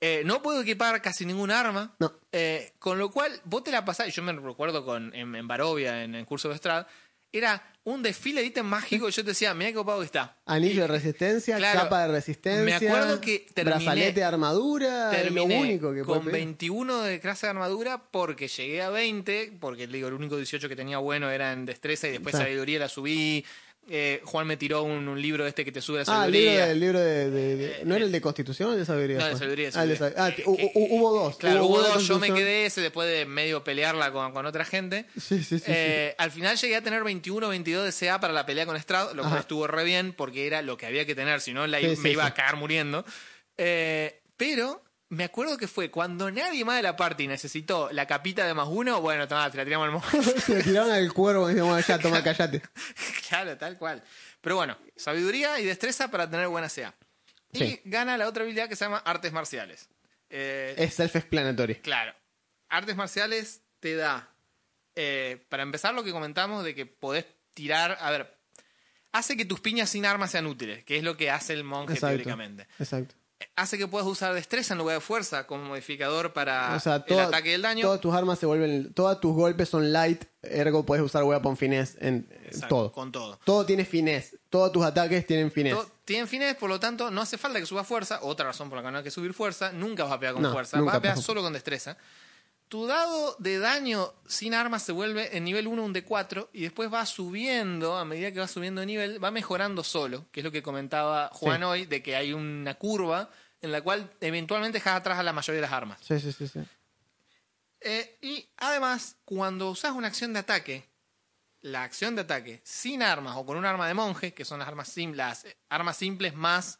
eh, no puedo equipar casi ningún arma. No. eh, con lo cual, vos te la pasás. y Yo me recuerdo con, en, en Barovia, en el curso de Strad. Era un desfile de ítem mágico. Y yo te decía, mira qué copado que está. Anillo de resistencia, Claro, capa de resistencia, me acuerdo que terminé- brazalete de armadura, lo único que con pedir. 21 de clase de armadura porque llegué a 20, porque digo, el único 18 que tenía bueno era en destreza y después sabiduría la subí. Eh, Juan me tiró un, un libro este que te sube la Ah, el libro, sabiduría. de, el libro de, de- de- ¿No era el de Constitución o el de Sabiduría? No, de sabiduría, Ah, de sabiduría. Ah, hu- hu- hubo dos. Claro, hubo de dos, yo me quedé ese después de medio pelearla con, con otra gente. Sí, sí, sí. sí. Eh, Al final llegué a tener 21 o 22 de CA para la pelea con Strad, lo cual estuvo re bien porque era lo que había que tener, si no Sí, me sí, iba a cagar muriendo. Eh, pero me acuerdo que fue cuando nadie más de la party necesitó la capita de más uno, bueno, toma, te la tiramos al monje. Se le tiraron al cuervo y decíamos, ya, toma, callate. claro, tal cual. Pero bueno, sabiduría y destreza para tener buena CA. Y Sí. gana la otra habilidad que se llama artes marciales. Eh, Es self-explanatory. Claro. Artes marciales te da, eh, para empezar lo que comentamos de que podés tirar, a ver, hace que tus piñas sin armas sean útiles, que es lo que hace el monje Exacto. teóricamente. Exacto. Hace que puedas usar destreza en lugar de fuerza como modificador para O sea, el ataque y el daño. todas tus armas se vuelven. Todos tus golpes son light, ergo puedes usar weapon finesse en Exacto, todo. Con todo. Todo tiene finesse. Todos tus ataques tienen finesse. Tienen fines, por lo tanto, no hace falta que subas fuerza. Otra razón por la que no hay que subir fuerza. Nunca vas a pegar con No, fuerza. nunca Vas a pegar solo con destreza. Tu dado de daño sin armas se vuelve en nivel 1 un D4 y después va subiendo, a medida que va subiendo de nivel, va mejorando solo, que es lo que comentaba Juan Sí. hoy, de que hay una curva en la cual eventualmente dejas atrás a la mayoría de las armas. Sí, sí, sí, sí. Eh, y además, cuando usas una acción de ataque, la acción de ataque sin armas o con un arma de monje, que son las armas, sim- las armas simples más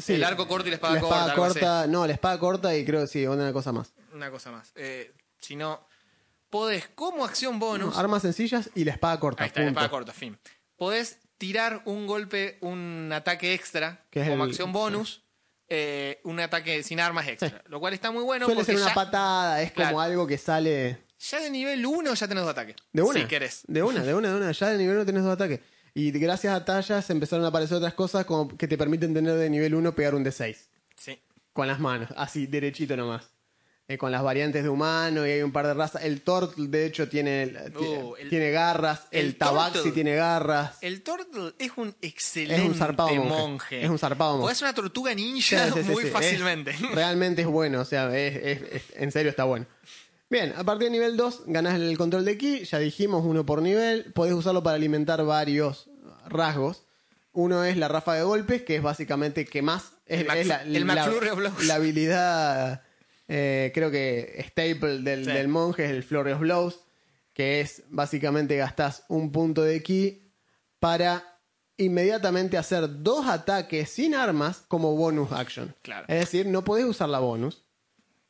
Sí. El arco corto y la espada la espada corta, no, la espada corta y creo que sí, una cosa más. Una cosa más. Eh, si no, podés como acción bonus. Armas sencillas y la espada corta. ahí está, la espada corta, fin. Podés tirar un golpe, un ataque extra, Que como el- acción bonus, eh, un ataque sin armas extra. Lo cual está muy bueno Suele porque ser una ya, patada, es como algo que sale ya de nivel 1 ya tenés dos ataques. de una. Si querés. De una, de una, de una. Ya de nivel 1 tenés dos ataques. Y gracias a tallas empezaron a aparecer otras cosas como que te permiten tener de nivel 1 pegar un D6. Sí. Con las manos, así, derechito nomás. Eh, con las variantes de humano y hay un par de razas. El Turtle, de hecho, tiene, Uh, el- tiene garras. El, el Tabaxi Turtle. tiene garras. El Turtle es un excelente Es un zarpado monje. monje. Es un zarpado monje. O es una tortuga ninja sí, sí, muy. Es- fácilmente. realmente es bueno, o sea, es- es- es- en serio está bueno. Bien, a partir de nivel 2 ganás el control de ki, ya dijimos, uno por nivel. Podés usarlo para alimentar varios rasgos. Uno es la ráfaga de golpes, que es básicamente que más. Es, El la, la habilidad, eh, creo que staple del, Sí. del monje es el Flurry of Blows, que es básicamente gastás un punto de ki para inmediatamente hacer dos ataques sin armas como bonus action. Claro. Es decir, no podés usar la bonus,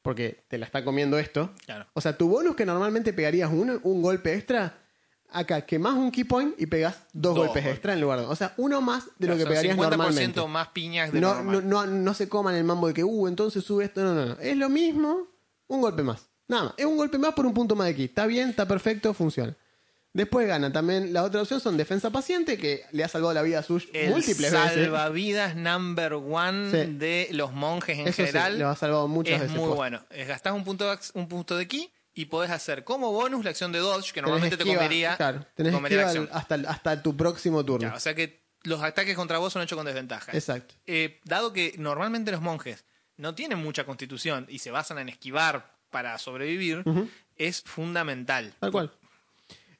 porque te la está comiendo esto. Claro. O sea, tu bonus que normalmente pegarías un golpe extra, acá quemás un key point y pegas dos, Dos golpes extra en lugar de... O sea, uno más de lo que pegarías 50% normalmente. más piñas de No, normal. no, no, no se coman el mambo de que, uh, entonces sube esto. No, no, no. Es lo mismo, un golpe más. Nada más. Es un golpe más por un punto más de ki. Está bien, está perfecto, funciona. Después gana también la otra opción son defensa paciente, que le ha salvado la vida a Sush El múltiples veces. salvavidas number one Sí. de los monjes en Eso sí, general. lo ha salvado muchas es veces. muy posta. bueno. Gastás un punto, un punto de ki y podés hacer como bonus la acción de dodge, que normalmente te comería, Claro, te tenés comería la esquiva acción. hasta, hasta tu próximo turno. Ya, o sea que los ataques contra vos son hechos con desventaja. Exacto. Eh, dado que normalmente los monjes no tienen mucha constitución y se basan en esquivar para sobrevivir, es fundamental. Tal cual.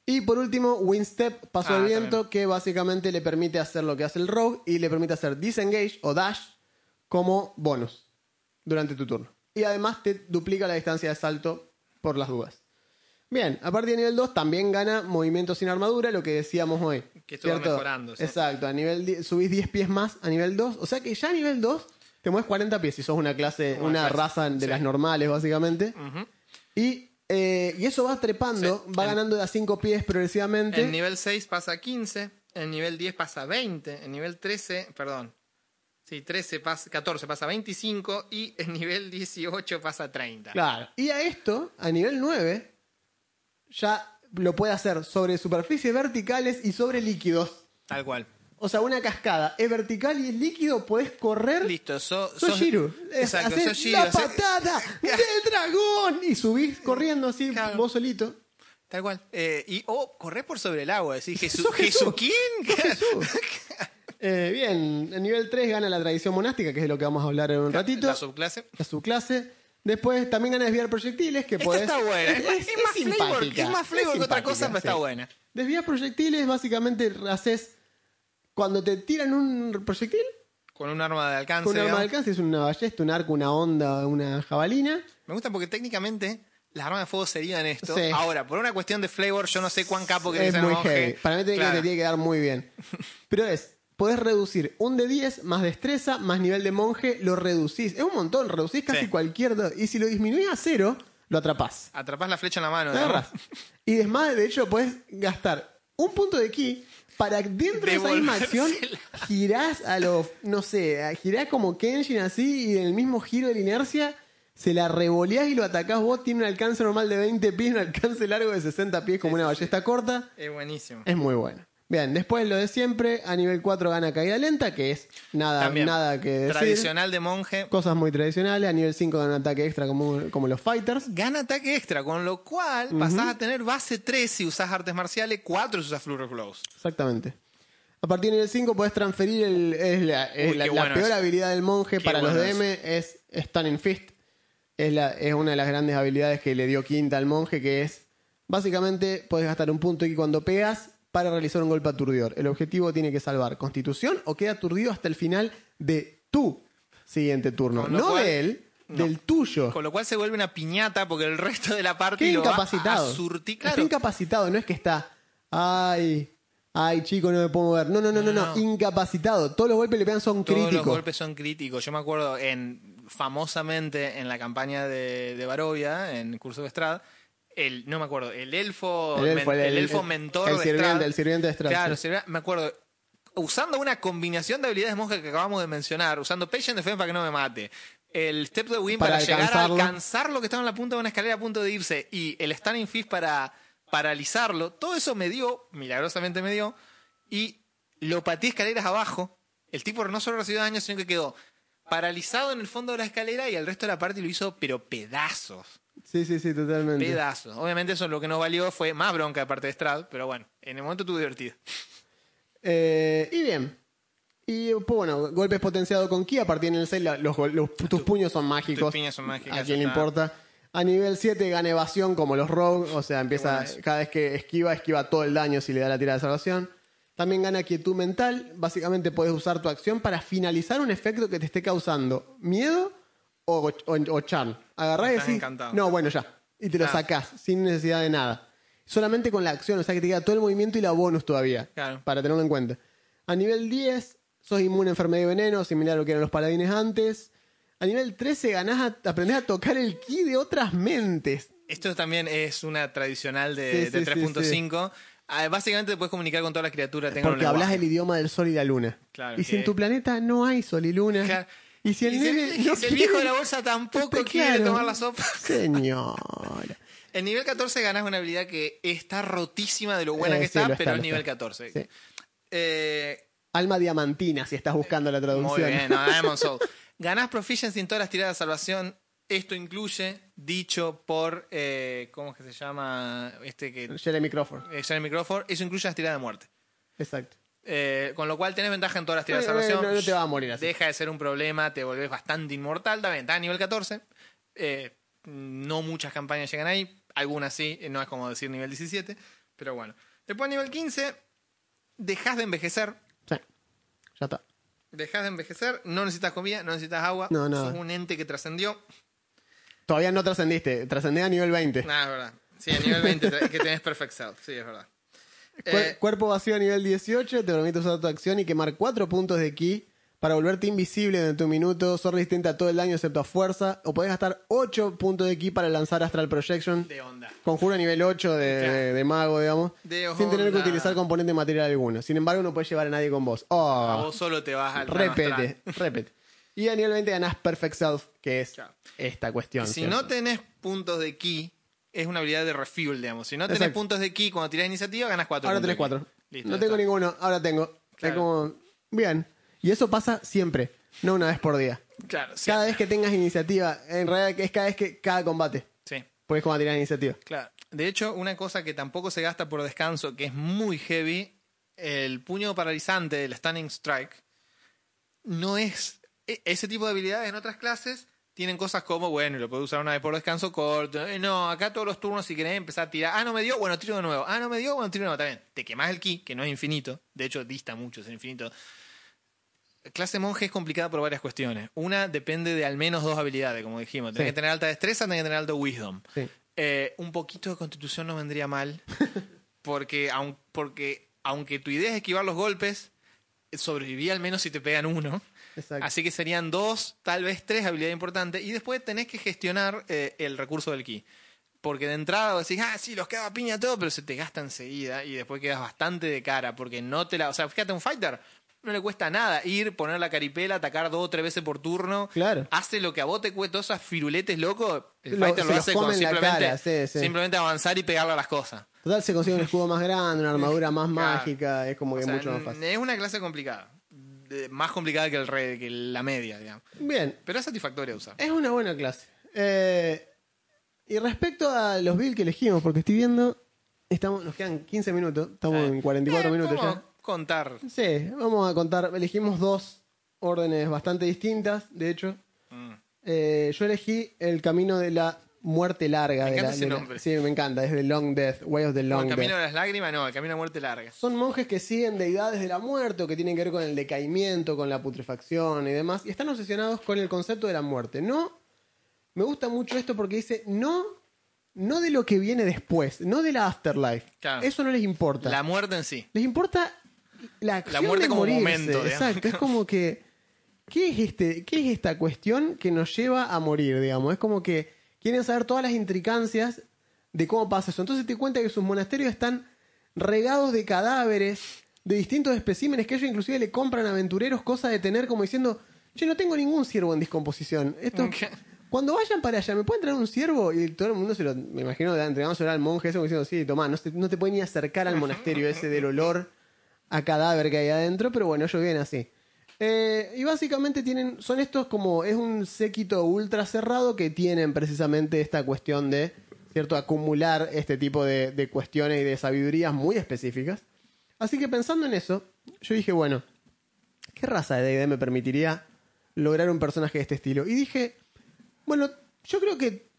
Y por último, Windstep, paso Ah, al viento, también. que básicamente le permite hacer lo que hace el Rogue y le permite hacer Disengage o Dash como bonus durante tu turno. Y además te duplica la distancia de salto por las dudas. Bien, a partir de nivel 2 también gana movimiento sin armadura, lo que decíamos hoy. Que esto va mejorando, sí. Exacto, a nivel subís 10 pies más a nivel 2. O sea que ya a nivel 2 te mueves 40 pies si sos una clase, Una una clase, raza de sí. las normales, básicamente. Ujú. Y, eh, y eso va trepando, Sí. va En- ganando de a 5 pies progresivamente. En nivel 6 pasa a 15, en nivel 10 pasa a 20, en nivel 13, perdón. Sí, 13 pasa, 14 pasa a 25 y en nivel 18 pasa a 30. Claro. Y a esto, a nivel 9, ya lo puede hacer sobre superficies verticales y sobre líquidos. Tal cual. O sea, una cascada es vertical y es líquido, podés correr. Listo, so, Sos sos- Shiru. Es- Exacto, sos Shiru, la patada del dragón. Y subís corriendo así, Claro. vos solito. Tal cual. Eh, y, o correr por sobre el agua, decís, Jesús. ¿Jesús quién? Jesús. Eh, bien, en nivel 3 gana la tradición monástica, que es de lo que vamos a hablar en un ratito. La subclase. a su clase. Después también gana desviar proyectiles, que Esta podés... está buena. Es, más- es más flavor, simpática, es más flavor es que otra cosa, pero está buena. Desviar proyectiles, básicamente haces... Cuando te tiran un proyectil, Con un arma de alcance. con un arma de alcance, es una ballesta, un arco, una onda, una jabalina. Me gusta porque técnicamente las armas de fuego serían esto. Sí. Ahora, por una cuestión de flavor, yo no sé cuán capo que es muy heavy. Para mí tiene que- Claro. te tiene que dar muy bien. Pero es, podés reducir un de 10 más destreza, más nivel de monje, lo reducís. Es un montón, reducís casi Sí. cualquier... do- Y si lo disminuís a cero, lo atrapás. Atrapás la flecha en la mano. Agarrás. Y además, de hecho, puedes gastar un punto de ki para dentro de esa misma acción girás a lo, no sé, girás como Kenshin así y en el mismo giro de la inercia se la revoleás y lo atacás vos, tiene un alcance normal de 20 pies, un alcance largo de 60 pies como una ballesta corta. Es buenísimo. Es muy bueno. Bien, después lo de siempre, a nivel 4 gana caída lenta, que es nada, También, nada que decir. Tradicional de monje. Cosas muy tradicionales. A nivel 5 gana ataque extra como, como los fighters. Gana ataque extra, con lo cual pasás a tener base 3 si usás artes marciales, 4 si usas Flurry Blows. Exactamente. A partir del nivel 5 podés transferir el, es la, es Uy, la- qué la bueno peor habilidad del monje Qué para los DM es Stunning Fist. Es, la, es una de las grandes habilidades que le dio quinta al monje, que es básicamente podés gastar un punto y cuando pegas para realizar un golpe aturdidor. El objetivo tiene que salvar constitución o queda aturdido hasta el final de tu siguiente turno. No cual- de él, no. del tuyo. Con lo cual se vuelve una piñata porque el resto de la parte lo va incapacitado. a surtir. Está incapacitado, no es que está. Ay, ay, chico, no me puedo mover. No, no, no, no, no. Incapacitado. Todos los golpes que le pegan son todos los críticos. golpes son críticos. Yo me acuerdo en famosamente en la campaña de, de Barovia, en Curso de Strad, el, no me acuerdo, el elfo, El elfo, men- el- el elfo el- mentor el de sirviente, el sirviente de Strahd, Claro, sí. me acuerdo. Usando una combinación de habilidades monje que acabamos de mencionar, usando Patient Defense para que no me mate, el Step de Win para, Para llegar a alcanzar lo que estaba en la punta de una escalera a punto de irse y el Stunning Fist para paralizarlo, todo eso me dio, milagrosamente me dio, y lo pateé escaleras abajo. El tipo no solo recibió daño, sino que quedó paralizado en el fondo de la escalera y el resto de la parte lo hizo, pero pedazos. Sí, sí, sí, totalmente. Pedazos. Obviamente eso lo que nos valió fue más bronca de parte de Strad, pero bueno, en el momento estuvo divertido. Eh, y bien. Y pues, bueno, golpes potenciados con ki. A partir del 6, la- los, gol- los- tus puños son mágicos. tus son mágicas, A quién le importa. A nivel 7 gana evasión como los rogue. O sea, empieza bueno cada vez que esquiva, esquiva todo el daño si le da la tira de salvación. También gana quietud mental. Básicamente puedes usar tu acción para finalizar un efecto que te esté causando miedo o, o, o charm. Agarrás y Estás decís, encantado. no, bueno, ya. Y te lo sacás sin necesidad de nada. Solamente con la acción, o sea que te queda todo el movimiento y la bonus todavía. Claro. Para tenerlo en cuenta. A nivel 10, sos inmune a enfermedad y veneno, similar a lo que eran los paladines antes. A nivel 13, ganás a, aprendés a tocar el ki de otras mentes. Esto también es una tradicional de, Sí, de sí, 3.5. Ah, Básicamente te puedes comunicar con todas las criaturas. tengan un Porque hablas lenguaje. el idioma del sol y la luna. Claro, y si en tu planeta no hay sol y luna. Claro. Y si el, Y nene y no si el viejo de la bolsa tampoco quiere tomar la sopa. Señora. En nivel 14 ganas una habilidad que está rotísima de lo buena Eh, que sí, está, pero es nivel está. 14. Sí. Eh, Alma diamantina, si estás buscando la muy traducción. bien, no, Diamond Soul. Ganás proficiency en todas las tiradas de salvación. Esto incluye, dicho por, eh, ¿cómo es que se llama? Este que Jeremy Crawford. eh, Jeremy Crawford, eso incluye las tiradas de muerte. Exacto. Eh, con lo cual tenés ventaja en todas las tiradas de Eh, salvación. no- no te vas a morir así. Deja de ser un problema, te volvés bastante inmortal. También está a nivel 14. Eh, no muchas campañas llegan ahí. Algunas sí, no es como decir nivel 17. Pero bueno. Después a nivel 15, dejas de envejecer. Sí. Ya está. Dejas de envejecer, no necesitas comida, no necesitas agua. No, nada. Sos un ente que trascendió. Todavía no trascendiste. Trascendí a nivel 20. Nada, es verdad. Sí, a nivel 20 tra- que tenés Perfect Self. Sí, es verdad. Eh, Cuerpo vacío a nivel 18 te permite usar tu acción y quemar 4 puntos de ki para volverte invisible durante un minuto. Sos resistente a todo el daño excepto a fuerza. O podés gastar 8 puntos de ki para lanzar Astral Projection. de onda. Conjuro a nivel 8 de, Claro. de- de mago, digamos. De sin tener que utilizar componente material alguno. Sin embargo, no puedes llevar a nadie con vos. A Oh, vos solo te vas al repete, repete. Y a nivel 20 ganás Perfect Self, que es esta cuestión. Si ¿cierto? no tenés puntos de ki, es una habilidad de refuel, digamos. Si no tenés Exacto. puntos de ki cuando tirás iniciativa, ganas 4 Ahora tenés 4. Listo, no tengo está. ninguno, ahora tengo. Es Claro. como. Bien. Y eso pasa siempre, no una vez por día. Claro, sí. Cada vez que tengas iniciativa, en realidad es cada vez que cada combate. Sí, Puedes como tirar iniciativa. claro. De hecho, una cosa que tampoco se gasta por descanso, que es muy heavy, el puño paralizante, el Stunning Strike, no es... e- Ese tipo de habilidades en otras clases tienen cosas como, bueno, lo puedo usar una vez por descanso corto. Eh, No, acá todos los turnos, si querés empezar a tirar. Ah, no me dio, bueno, tiro de nuevo. Ah, no me dio, bueno, tiro de nuevo. Bien. Te quemás el ki, que no es infinito. De hecho, dista mucho, es infinito. Clase monje es complicada por varias cuestiones. Una depende de al menos dos habilidades, como dijimos. Tenés Sí. que tener alta destreza, tenés que tener alto wisdom. Sí. Eh, un poquito de constitución no vendría mal. Porque, aun- porque aunque tu idea es esquivar los golpes, sobreviví al menos si te pegan uno. Exacto. Así que serían dos, tal vez tres habilidades importantes. Y después tenés que gestionar eh, el recurso del ki. Porque de entrada vos decís, ah, sí, los queda piña todo, pero se te gasta enseguida y después quedas bastante de cara porque no te la. O sea, fíjate, un fighter no le cuesta nada ir, poner la caripela, atacar dos o tres veces por turno. Claro. Hace lo que a vos te cuesta, esos firuletes locos. El Lo- fighter lo hace con simplemente, cara, sí, sí. simplemente avanzar y pegarle a las cosas. Total, se consigue un escudo más grande, una armadura más Claro. mágica, es como O que sea, mucho más fácil. Es una clase complicada. Más complicada que, el re- que la media, digamos. Bien, Pero es satisfactoria de usar. es una buena clase. Eh, y respecto a los builds que elegimos, porque estoy viendo, estamos, nos quedan 15 minutos, estamos en 44 Eh, minutos vamos ya. a contar. Sí, vamos a contar, elegimos dos órdenes bastante distintas, de hecho. Mm. Eh, yo elegí el camino de la muerte larga. Me de la- ese de la- nombre. sí, me encanta, es de Long Death, Way of the el Long camino Death. de las lágrimas, no, el camino de muerte larga. Son monjes que siguen deidades de la muerte o que tienen que ver con el decaimiento, con la putrefacción y demás, y están obsesionados con el concepto de la muerte. No, me gusta mucho esto porque dice, no, no de lo que viene después, no de la afterlife. Claro. Eso no les importa. La muerte en sí. Les importa la acción muerte de como morirse. momento, digamos. Exacto, es como que ¿qué es este qué es esta cuestión que nos lleva a morir, digamos? Es como que quieren saber todas las intricancias de cómo pasa eso. Entonces te cuenta que sus monasterios están regados de cadáveres de distintos especímenes que ellos inclusive le compran a aventureros cosa de tener como diciendo, "Yo no tengo ningún ciervo en descomposición." Esto cuando vayan para allá, ¿me pueden traer un ciervo? Y todo el mundo se lo, me imagino, entregándose al monje ese como diciendo, sí, tomá, no, no te pueden ni acercar al monasterio ese del olor a cadáver que hay adentro, pero bueno, ellos viven así. Eh, y básicamente tienen, son estos como, es un séquito ultra cerrado que tienen precisamente esta cuestión de, ¿cierto?, acumular este tipo de, cuestiones y de sabidurías muy específicas. Así que pensando en eso, yo dije, bueno, ¿qué raza de D&D me permitiría lograr un personaje de este estilo? Y dije, bueno, yo creo que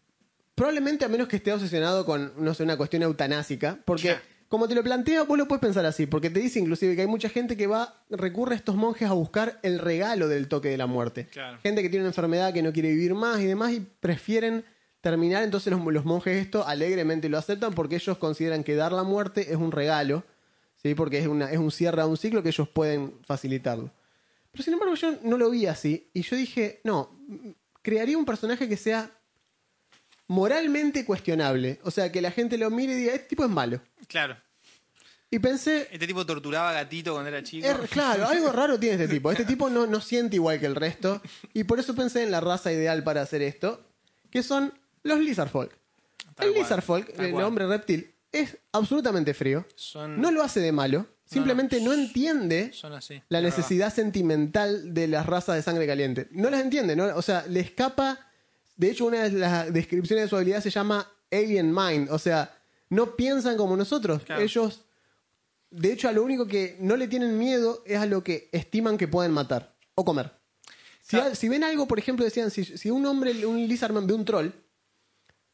probablemente a menos que esté obsesionado con, no sé, una cuestión eutanásica, porque. Como te lo plantea, vos lo puedes pensar así, porque te dice inclusive que hay mucha gente que va, recurre a estos monjes a buscar el regalo del toque de la muerte. Claro. Gente que tiene una enfermedad que no quiere vivir más y demás y prefieren terminar, entonces los, los monjes esto alegremente lo aceptan porque ellos consideran que dar la muerte es un regalo, ¿sí? porque es, una, es un cierre a un ciclo que ellos pueden facilitarlo. Pero sin embargo yo no lo vi así y yo dije, no, crearía un personaje que sea moralmente cuestionable. O sea, que la gente lo mire y diga, este tipo es malo. Claro. Y pensé, Este tipo torturaba a gatito cuando era chico. er- claro, algo raro tiene este tipo. Este tipo no, no siente igual que el resto. Y por eso pensé en la raza ideal para hacer esto, que son los Lizardfolk. Tal el cual, Lizardfolk, tal el cual. hombre reptil, es absolutamente frío. Son- No lo hace de malo. Simplemente no, entiende Son así. la es necesidad sentimental de las razas de sangre caliente. No las entiende, ¿no? O sea, le escapa. De hecho, una de las descripciones de su habilidad se llama Alien Mind. O sea, no piensan como nosotros. Claro. Ellos, de hecho, a lo único que no le tienen miedo es a lo que estiman que pueden matar o comer. Si, Claro. al- si ven algo, por ejemplo, decían, si, si un hombre, un lizardman ve un troll,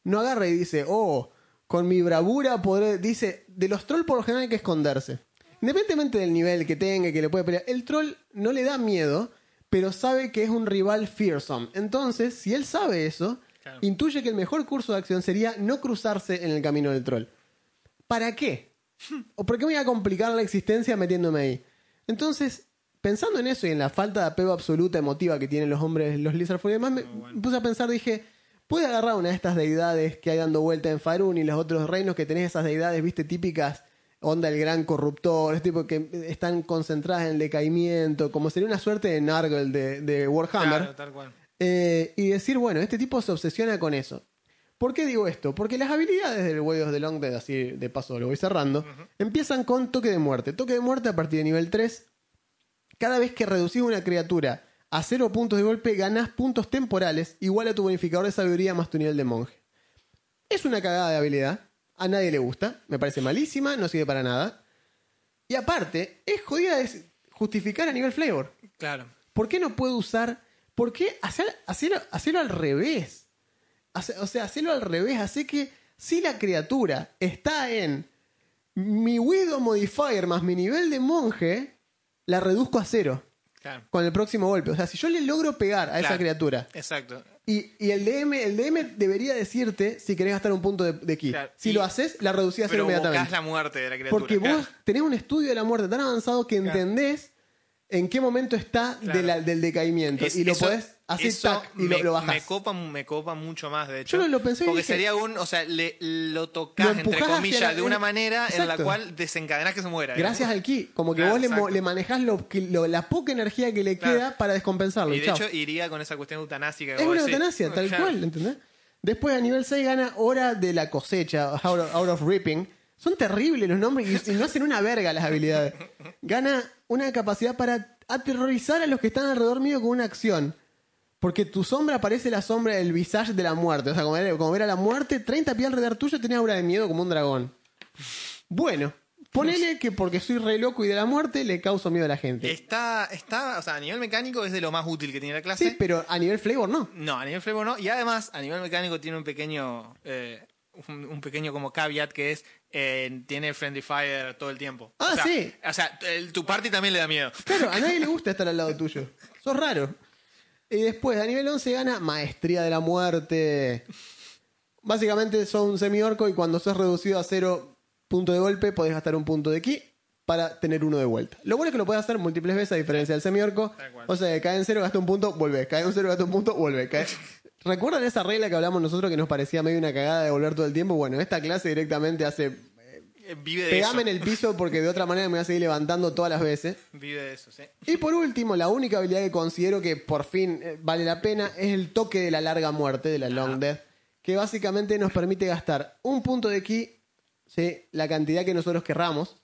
no agarra y dice, oh, con mi bravura podré. Dice, de los trolls por lo general hay que esconderse. Independientemente del nivel que tenga, que le puede pelear, el troll no le da miedo, pero sabe que es un rival fearsome. Entonces, si él sabe eso, Claro. intuye que el mejor curso de acción sería no cruzarse en el camino del troll. ¿Para qué? ¿O por qué me voy a complicar la existencia metiéndome ahí? Entonces, pensando en eso y en la falta de apego absoluta emotiva que tienen los hombres, los Lizardfolk y demás, me, puse a pensar, dije, puede agarrar una de estas deidades que hay dando vuelta en Farun y los otros reinos que tenés esas deidades, viste, típicas, onda el gran corruptor, este tipo que están concentradas en el decaimiento, como sería una suerte de Nargle de, de Warhammer. Claro, tal cual. Eh, y decir, bueno, este tipo se obsesiona con eso. ¿Por qué digo esto? Porque las habilidades del Way of the Long Dead, así de paso lo voy cerrando, empiezan con toque de muerte. Toque de muerte a partir de nivel 3. Cada vez que reducís una criatura a 0 puntos de golpe, ganás puntos temporales igual a tu bonificador de sabiduría más tu nivel de monje. Es una cagada de habilidad. A nadie le gusta. Me parece malísima, no sirve para nada. Y aparte, es jodida de justificar a nivel flavor. Claro. ¿Por qué no puedo usar? ¿Por qué hacer, hacer- hacerlo al revés? O sea, hacerlo al revés. Hace que si la criatura está en mi Widow Modifier más mi nivel de monje, la reduzco a cero Claro. con el próximo golpe. O sea, si yo le logro pegar a esa criatura Exacto. y, y el DM el DM debería decirte si querés gastar un punto de, de ki. Claro. Si Y- lo haces, la reducís a cero inmediatamente. buscás la muerte de la criatura. Porque vos tenés un estudio de la muerte tan avanzado que entendés en qué momento está de Claro. la- del decaimiento. Es- y lo eso- podés hacer tac y me, lo, lo bajás. Me copa, me copa mucho más, de hecho. Yo lo pensé y Porque dije- sería un. O sea, le, lo tocás, Lo entre comillas, la- de una manera en la cual desencadenás que se muera. Gracias al ki. Como que Claro, vos le, exacto. le manejás lo, que- lo- la poca energía que le Claro. queda para descompensarlo. Y de hecho, iría con esa cuestión eutanásica. que es vos una decís. eutanasia, tal cual, ¿entendés? Después a nivel 6 gana Hora de la cosecha, Out of, Out of Ripping. Son terribles los nombres y, y no hacen una verga las habilidades. Gana una capacidad para aterrorizar a los que están alrededor mío con una acción. Porque tu sombra parece la sombra del visage de la muerte. O sea, como ver, como ver a la muerte, 30 pies alrededor tuyo tenés aura de miedo como un dragón. Bueno, ponele que porque soy re loco y de la muerte le causo miedo a la gente. Está, está, o sea, a nivel mecánico es de lo más útil que tiene la clase. Sí, pero a nivel flavor no. No, a nivel flavor no. Y además, a nivel mecánico tiene un pequeño. eh, un, un pequeño como caveat que es. Eh, tiene friendly fire todo el tiempo. Ah, O sea, sí. O sea, el- tu party también le da miedo. Claro, a nadie le gusta estar al lado tuyo. Sos raro. Y después, a nivel 11 gana Maestría de la Muerte. Básicamente sos un semi-orco y cuando sos reducido a cero punto de golpe, podés gastar un punto de ki para tener uno de vuelta. Lo bueno es que lo puedes hacer múltiples veces, a diferencia del semi-orco. O sea, cae en cero, gasta un punto, vuelve. Cae en cero, gasta un punto, vuelve. Cae- ¿Recuerdan esa regla que hablamos nosotros que nos parecía medio una cagada de volver todo el tiempo? Bueno, esta clase directamente hace... Eh, Vive de Pegame en el piso porque de otra manera me voy a seguir levantando todas las veces. Vive de eso, sí. Y por último, la única habilidad que considero que por fin eh, vale la pena es el toque de la larga muerte, de la long death, que básicamente nos permite gastar un punto de ki, ¿sí? la cantidad que nosotros querramos,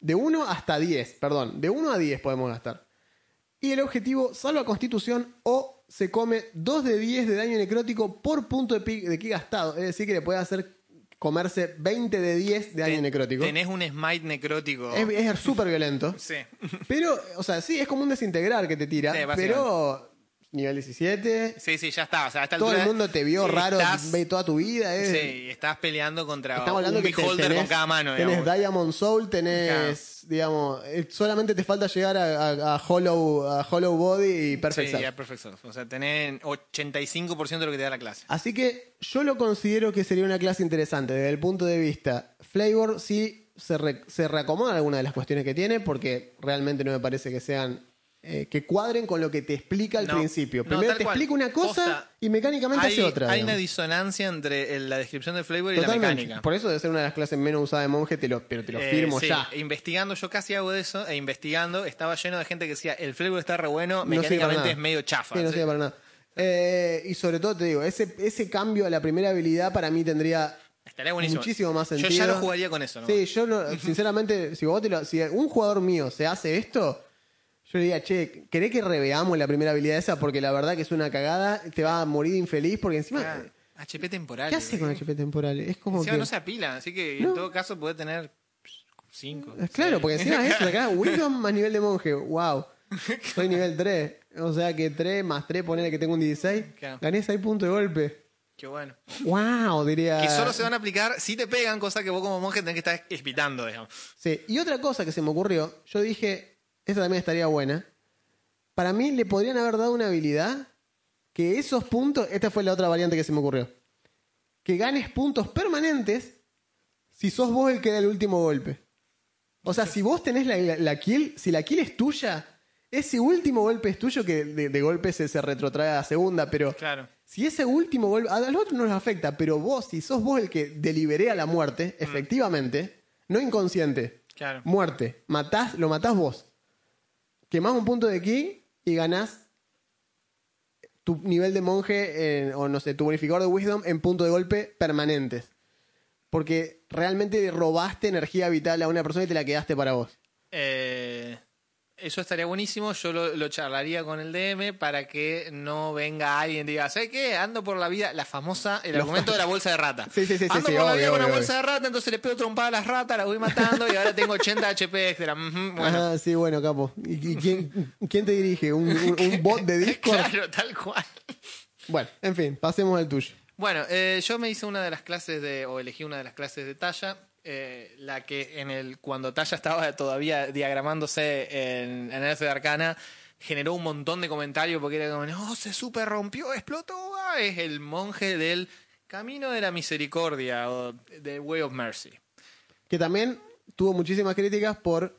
de 1 hasta 10, perdón, de 1 a 10 podemos gastar. Y el objetivo, salva constitución o se come 2 de 10 de daño necrótico por punto de, de ki gastado. Es decir, que le puede hacer comerse 20 de 10 de daño Ten- necrótico. Tenés un smite necrótico. Es súper violento. Sí. Pero, o sea, sí, es como un desintegrar que te tira. Sí, pero nivel 17. Sí, sí, ya está. O sea, a esta Todo el mundo te vio raro estás- ve toda tu vida. eh. Sí, estás peleando contra Estamos hablando un que te- beholder tenés, con cada mano. tenés digamos. Diamond Soul, tenés, digamos, eh, solamente te falta llegar a, a- a Hollow, a Hollow Body y Perfect Sí, ya, Perfect. O sea, tenés 85% de lo que te da la clase. Así que yo lo considero que sería una clase interesante desde el punto de vista flavor, sí se, re- se reacomoda algunas de las cuestiones que tiene porque realmente no me parece que sean eh, que cuadren con lo que te explica al No, principio. no, Primero te cual. explica una cosa Posta, y mecánicamente hay, hace otra. Hay digamos. una disonancia entre el- la descripción del flavor y la mecánica. Por eso debe ser una de las clases menos usadas de monje, te lo, pero te lo Eh, firmo sí, ya. Investigando, yo casi hago eso, e investigando, estaba lleno de gente que decía, el flavor está re bueno, mecánicamente es medio chafa. Sí, no sirve para nada. Eh, y sobre todo te digo, ese, ese cambio a la primera habilidad para mí tendría Estaría buenísimo. muchísimo más sentido. Yo ya lo jugaría con eso, ¿no? Sí, yo no- sinceramente, si, vos te lo- si un jugador mío se hace esto, yo le diría, che, ¿querés que reveamos la primera habilidad esa? Porque la verdad que es una cagada, te va a morir infeliz, porque encima, Ah, HP temporal. ¿qué hace con HP temporal? Es como Encima que... no se apila, así que No. en todo caso puede tener 5. Es Claro, porque encima es eso, acá, Wisdom más nivel de monje, wow. Soy nivel 3, o sea que 3 más 3, ponele que tengo un 16, Claro. gané 6 puntos de golpe. Qué bueno. Wow, diría. Que solo se van a aplicar si te pegan, cosa que vos como monje tenés que estar evitando, digamos. Sí, y otra cosa que se me ocurrió, yo dije, esta también estaría buena. Para mí le podrían haber dado una habilidad que esos puntos, esta fue la otra variante que se me ocurrió, que ganes puntos permanentes si sos vos el que da el último golpe. O sea, si vos tenés la, la- la kill, si la kill es tuya, ese último golpe es tuyo, que de, de golpe se, se retrotrae a la segunda, pero Claro. si ese último golpe, a los otros no les afecta, pero vos, si sos vos el que deliberé a la muerte, efectivamente, no inconsciente, Claro. muerte, matás, lo matás vos. Quemás un punto de ki y ganás tu nivel de monje, o no sé, tu bonificador de wisdom en punto de golpe permanentes. Porque realmente robaste energía vital a una persona y te la quedaste para vos. Eh, eso estaría buenísimo. Yo lo, lo charlaría con el DM para que no venga alguien y diga, ¿sabes qué? Ando por la vida. La famosa, el argumento de la bolsa de rata. Sí, sí, sí, Ando sí, por la obvio, vida con una bolsa de rata, entonces le pego trompada a las ratas, las voy matando y ahora tengo 80 HP extra. Ujú, bueno. Ajá, sí, bueno, capo. ¿Y, y quién, quién te dirige? ¿Un, un- un bot de Discord? Claro, tal cual. Bueno, en fin, pasemos al tuyo. Bueno, eh, yo me hice una de las clases de, o elegí una de las clases de talla, eh, la que en el cuando talla estaba todavía diagramándose en, en Earth de Arcana, generó un montón de comentarios porque era como, no, se super rompió, explotó, ah", es el monje del Camino de la Misericordia o The Way of Mercy. Que también tuvo muchísimas críticas por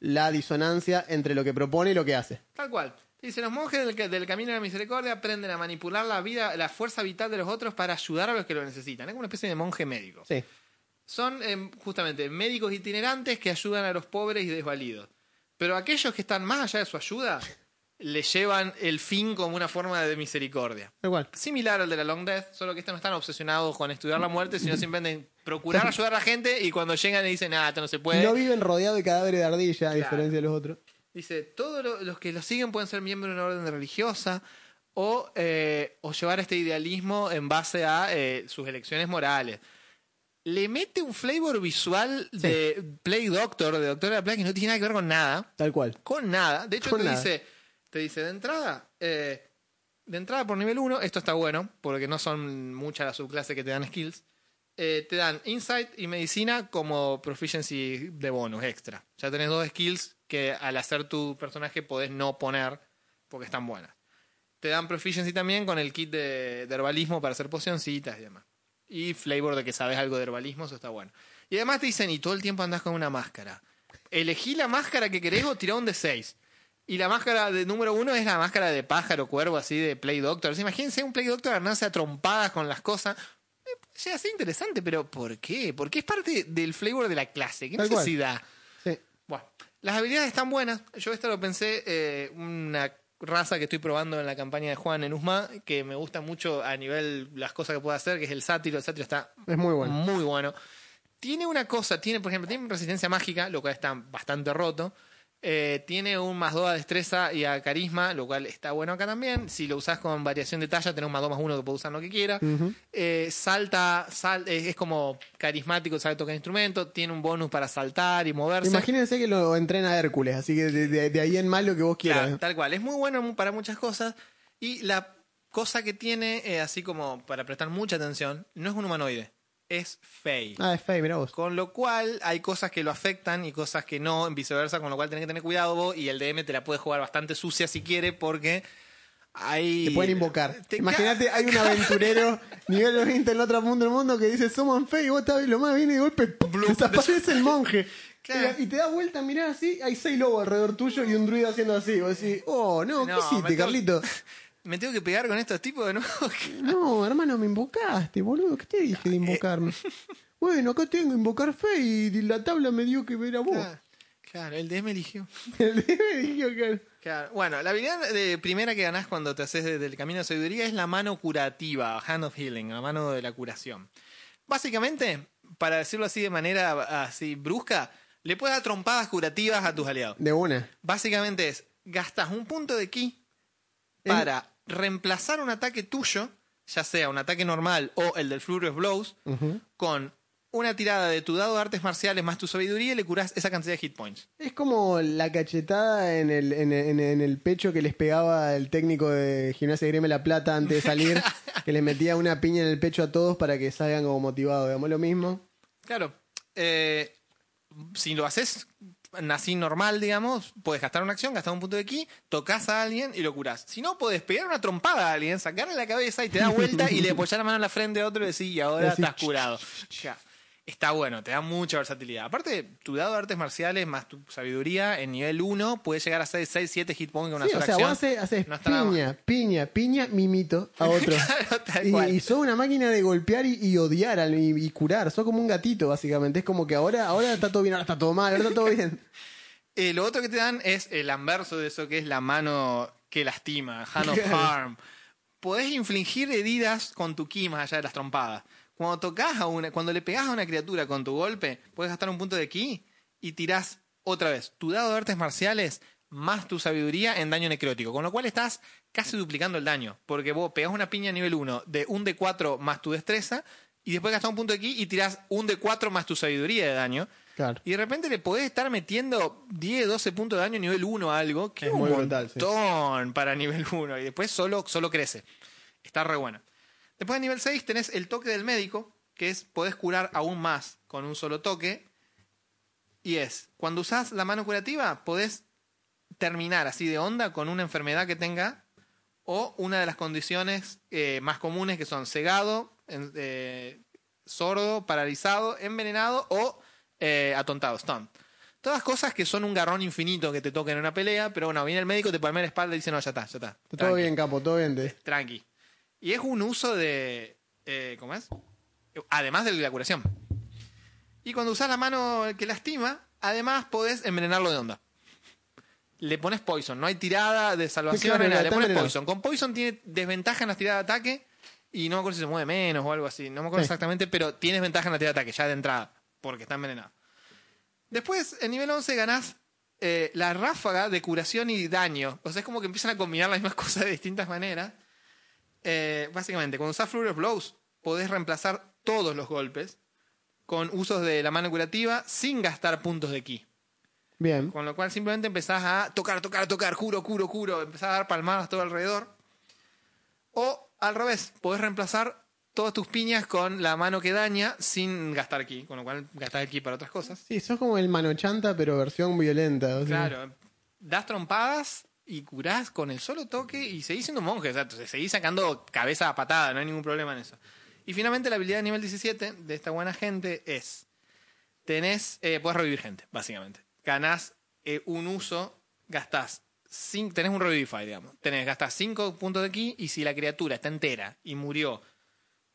la disonancia entre lo que propone y lo que hace. Tal cual. Dice, los monjes del, ca- del camino de la misericordia aprenden a manipular la vida, la fuerza vital de los otros para ayudar a los que lo necesitan. Es como una especie de monje médico. Sí. Son em, justamente médicos itinerantes que ayudan a los pobres y desvalidos. Pero aquellos que están más allá de su ayuda, le llevan el fin como una forma de misericordia. Cual. Similar al de la Long Death, solo que estos no están obsesionados con estudiar la muerte, sino simplemente procurar ayudar a la gente y cuando llegan y dicen, nada, esto no se puede. No viven rodeados de cadáveres de ardilla, a diferencia de los otros. Dice, todos lo- los que lo siguen pueden ser miembros de una orden religiosa o, eh, o llevar este idealismo en base a eh, sus elecciones morales. Le mete un flavor visual de Play Doctor, de Doctor de la Play, que no tiene nada que ver con nada. Tal cual. Con nada. De hecho, Con te, nada. Dice, te dice de entrada, eh, de entrada por nivel 1, esto está bueno, porque no son muchas las subclases que te dan skills. Eh, te dan Insight y Medicina como proficiency de bonus extra. Ya tenés dos skills que al hacer tu personaje podés no poner porque están buenas. Te dan proficiency también con el kit de, de herbalismo para hacer pocioncitas y demás. Y flavor de que sabes algo de herbalismo, eso está bueno. Y además te dicen, y todo el tiempo andás con una máscara. Elegí la máscara que querés o tirá un de 6. Y la máscara de número uno es la máscara de pájaro, cuervo, así de Play Doctor. Imagínense un Play Doctor ganarse a trompadas con las cosas. Eh, Llega a ser interesante, pero ¿por qué? Porque es parte del flavor de la clase. ¿Qué Tal necesidad? Sí. Bueno, las habilidades están buenas. Yo esto lo pensé, eh, una raza que estoy probando en la campaña de Juan en Usma, que me gusta mucho a nivel las cosas que puede hacer, que es el sátiro. El sátiro está Es muy bueno. muy bueno. Tiene una cosa, tiene, por ejemplo, tiene resistencia mágica, lo cual está bastante roto. Eh, tiene un más 2 a destreza y a carisma, lo cual está bueno acá también. Si lo usás con variación de talla, tenés un más 2 más 1 que puede usar lo que quiera. Eh, salta, sal- es como carismático, sabe tocar instrumento. Tiene un bonus para saltar y moverse. Imagínense que lo entrena Hércules, así que de, de- de ahí en más lo que vos quieras. Claro, tal cual. Es muy bueno para muchas cosas. Y la cosa que tiene, eh, así como para prestar mucha atención, no es un humanoide, es Fey. Ah, es fey, mirá vos. Con lo cual hay cosas que lo afectan y cosas que no, en viceversa, con lo cual tenés que tener cuidado vos y el DM te la puede jugar bastante sucia si quiere porque hay... Te pueden invocar. Te Imagínate, hay un aventurero nivel 20 en el otro mundo del mundo que dice somos fe y vos estás lo más bien y de golpe desaparece el monje. Claro. Y te das vuelta a mirar así, hay seis lobos alrededor tuyo y un druido haciendo así. Vos decís, oh, no, ¿qué No, me hiciste, Carlito? Me tengo que pegar con estos tipos de nuevo. No, hermano, me invocaste, boludo. ¿Qué te dije de invocarme? bueno, acá tengo invocar fe y la tabla me dio que era vos. Claro, claro, el DM eligió. El me dijo que... Claro. Bueno, la habilidad de primera que ganás cuando te haces desde el camino de sabiduría es la mano curativa, Hand of Healing, la mano de la curación. Básicamente, para decirlo así de manera así brusca, le puedes dar trompadas curativas a tus aliados. De una. Básicamente es, gastas un punto de ki Para reemplazar un ataque tuyo, ya sea un ataque normal o el del of Blows, con una tirada de tu dado de artes marciales más tu sabiduría y le curás esa cantidad de hit points. Es como la cachetada en el, en, en- en el pecho que les pegaba el técnico de Gimnasia de Grima La Plata antes de salir, que les metía una piña en el pecho a todos para que salgan como motivados. Digamos lo mismo. Claro. eh, si lo haces así normal, digamos, puedes gastar una acción, gastar un punto de ki, tocas a alguien y lo curás. Si no, puedes pegar una trompada a alguien, sacarle la cabeza y te da vuelta y le apoyar la mano en la frente a otro y decir, y ahora Decís, estás curado. Ya. Está bueno, te da mucha versatilidad. Aparte, tu dado de artes marciales más tu sabiduría en nivel 1 puede llegar a ser 6, 7 hit points con una Sí, sola o sea, acción. vos haces, haces No está nada mal. piña, piña, piña, mimito a otro. Claro, tal y, cual. y sos una máquina de golpear y, y odiar al- y, y curar. Sos como un gatito, básicamente. Es como que ahora, ahora está todo bien, ahora está todo mal, ahora está todo bien. Eh, lo otro que te dan es el anverso de eso, que es la mano que lastima, hand of harm. Podés infligir heridas con tu ki más allá de las trompadas. Cuando tocas a una, cuando le pegás a una criatura con tu golpe, puedes gastar un punto de ki y tirás otra vez tu dado de artes marciales más tu sabiduría en daño necrótico. Con lo cual estás casi duplicando el daño. Porque vos pegás una piña a nivel 1 de un de 4 más tu destreza y después gastás un punto de ki y tirás un de 4 más tu sabiduría de daño. Claro. Y de repente le podés estar metiendo 10, 12 puntos de daño nivel 1 a algo, que Es un muy brutal, sí. montón para nivel 1. Y después solo, solo crece. Está re buena. Después de nivel 6 tenés el toque del médico, que es podés curar aún más con un solo toque. Y es, cuando usás la mano curativa, podés terminar así de onda con una enfermedad que tenga o una de las condiciones eh, más comunes que son cegado, eh, sordo, paralizado, envenenado o eh, atontado, stun. Todas cosas que son un garrón infinito que te toquen en una pelea, pero bueno, viene el médico, te palmea la espalda y dice, no, ya está, ya está. Todo Tranqui, bien, capo, todo bien. te- Tranqui. Y es un uso de... eh, ¿Cómo es? Además de la curación. Y cuando usas la mano que lastima, además podés envenenarlo de onda. Le pones poison, no hay tirada de salvación, Claro, nada, le pones poison. Con poison tiene desventaja en las tiradas de ataque y no me acuerdo si se mueve menos o algo así, no me acuerdo Sí. exactamente, pero tienes ventaja en la tirada de ataque ya de entrada, porque está envenenado. Después, en nivel 11 ganás eh, la ráfaga de curación y daño. O sea, es como que empiezan a combinar las mismas cosas de distintas maneras. Eh, básicamente, cuando usás Flurry of Blows, podés reemplazar todos los golpes con usos de la mano curativa sin gastar puntos de ki. Bien. Con lo cual simplemente empezás a tocar, tocar, tocar, curo, curo, curo, empezás a dar palmadas todo alrededor. O al revés, podés reemplazar todas tus piñas con la mano que daña sin gastar ki, con lo cual gastás el ki para otras cosas. Sí, sos como el manochanta, pero versión violenta. o sea. Claro, das trompadas y curás con el solo toque y seguís siendo monje, exacto. Seguís sacando cabeza a patada, no hay ningún problema en eso. Y finalmente la habilidad de nivel 17 de esta buena gente es, tenés, eh, podés revivir gente, básicamente. Ganás eh, un uso, gastás, cin- tenés un revivify, digamos. Tenés, gastás 5 puntos de ki y si la criatura está entera y murió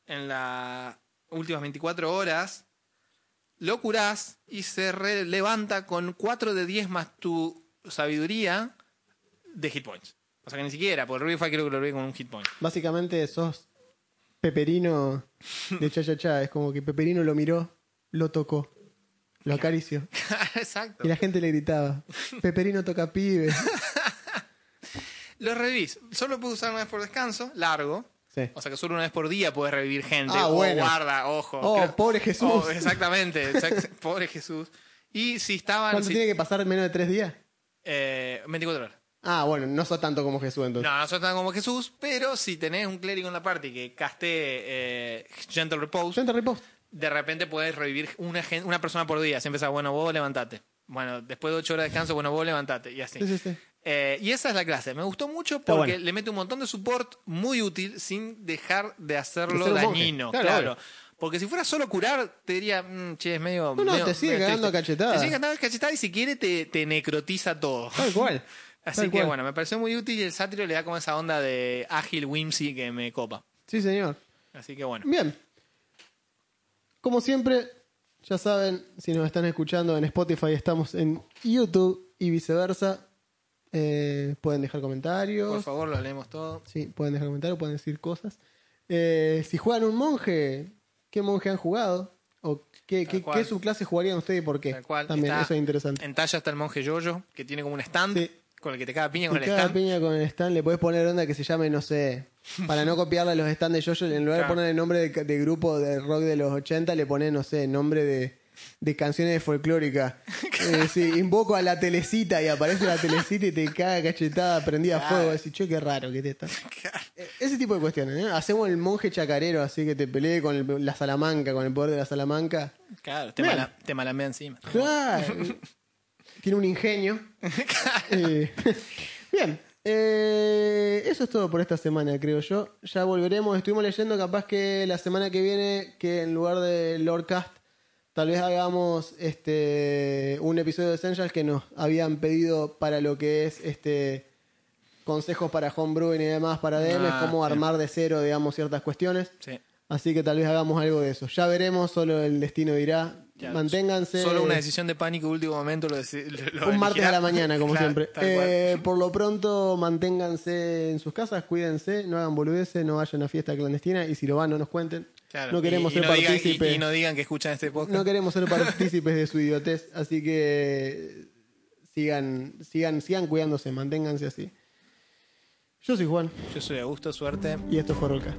en las últimas 24 horas, lo curás y se levanta con 4 de 10 más tu sabiduría de hit points. O sea que ni siquiera, porque Revivify creo que lo revive con un hit point. Básicamente sos Peperino de Cha Cha Cha. Es como que Peperino lo miró, lo tocó, lo acarició. Exacto. Y la gente le gritaba: Peperino toca pibe. Los revivís. Solo puedes usar una vez por descanso, largo. Sí. O sea que solo una vez por día puedes revivir gente. Ah, Oh, bueno. guarda, ojo. Oh, pobre Jesús. Oh, exactamente. exact- pobre Jesús. Y si estaban. ¿Cuánto si- tiene que pasar menos de tres días? eh, 24 horas. Ah, bueno, no sos tanto como Jesús entonces. No, no sos tan como Jesús, pero si tenés un clérigo en la party que caste eh, Gentle Repose, Yo te repost. de repente podés revivir una, gen- una persona por día. Siempre empezás, bueno, vos levantate. Bueno, después de 8 horas de descanso, bueno, vos levantate. Y así. Sí, sí, sí. Eh, y esa es la clase. Me gustó mucho porque bueno. le mete un montón de support muy útil sin dejar de hacerlo De dañino. Claro. Porque si fuera solo curar, te diría, mm, che, es medio. No, no, medio- te sigue cagando cachetadas. Te sigue cagando cachetadas y si quiere te, te necrotiza todo. Tal cual. Así Tal que cual. bueno, me pareció muy útil y el sátiro le da como esa onda de ágil whimsy que me copa. Sí, señor. Así que bueno. Bien. Como siempre, ya saben, si nos están escuchando en Spotify, estamos en YouTube y viceversa. Eh, pueden dejar comentarios. Por favor, los leemos todos. Sí, pueden dejar comentarios, pueden decir cosas. Eh, si juegan un monje, ¿qué monje han jugado? ¿O qué, qué, qué subclase jugarían ustedes y por qué? También, Está- eso es interesante. En talla está el monje Yoyo, que tiene como un stand Sí. Con el que te caga piña con el stand. piña con el stand le puedes poner onda que se llame, no sé, para no copiarle a los stands de Jojo, en lugar de poner el nombre de, de grupo de rock de los 80, le pones, no sé, nombre de, de canciones folclóricas. Eh, sí, invoco a la telecita y aparece la telecita y te caga cachetada, prendida a fuego. Decís, che, qué raro que te está. Eh, Ese tipo de cuestiones, ¿eh? Hacemos el monje chacarero, así que te pelee con el- la Salamanca, con el poder de la Salamanca. Claro, te, Bien. mala, te malamea encima. Claro. Tiene un ingenio. Eh, bien. Eh, eso es todo por esta semana, creo yo. Ya volveremos. Estuvimos leyendo capaz que la semana que viene, que en lugar de Lordcast, tal vez hagamos este un episodio de Essentials que nos habían pedido para lo que es este consejos para homebrewing y demás para DM, Ah, cómo sí. armar de cero, digamos, ciertas cuestiones. Sí. Así que tal vez hagamos algo de eso. Ya veremos, solo el destino dirá. Manténganse. Solo una decisión de pánico último momento lo, lo- Un martes a la mañana, como Claro, siempre. Eh, por lo pronto, manténganse en sus casas, cuídense, no hagan boludeces, no vayan a fiesta clandestina y si lo van, no nos cuenten. Claro, No queremos y- y ser no digan- y- partícipes. y, no digan que escuchan este podcast. no queremos ser partícipes de su idiotez, así que sigan, sigan, sigan cuidándose, manténganse así. Yo soy Juan Yo soy Augusto, suerte. y esto fue Rollcast.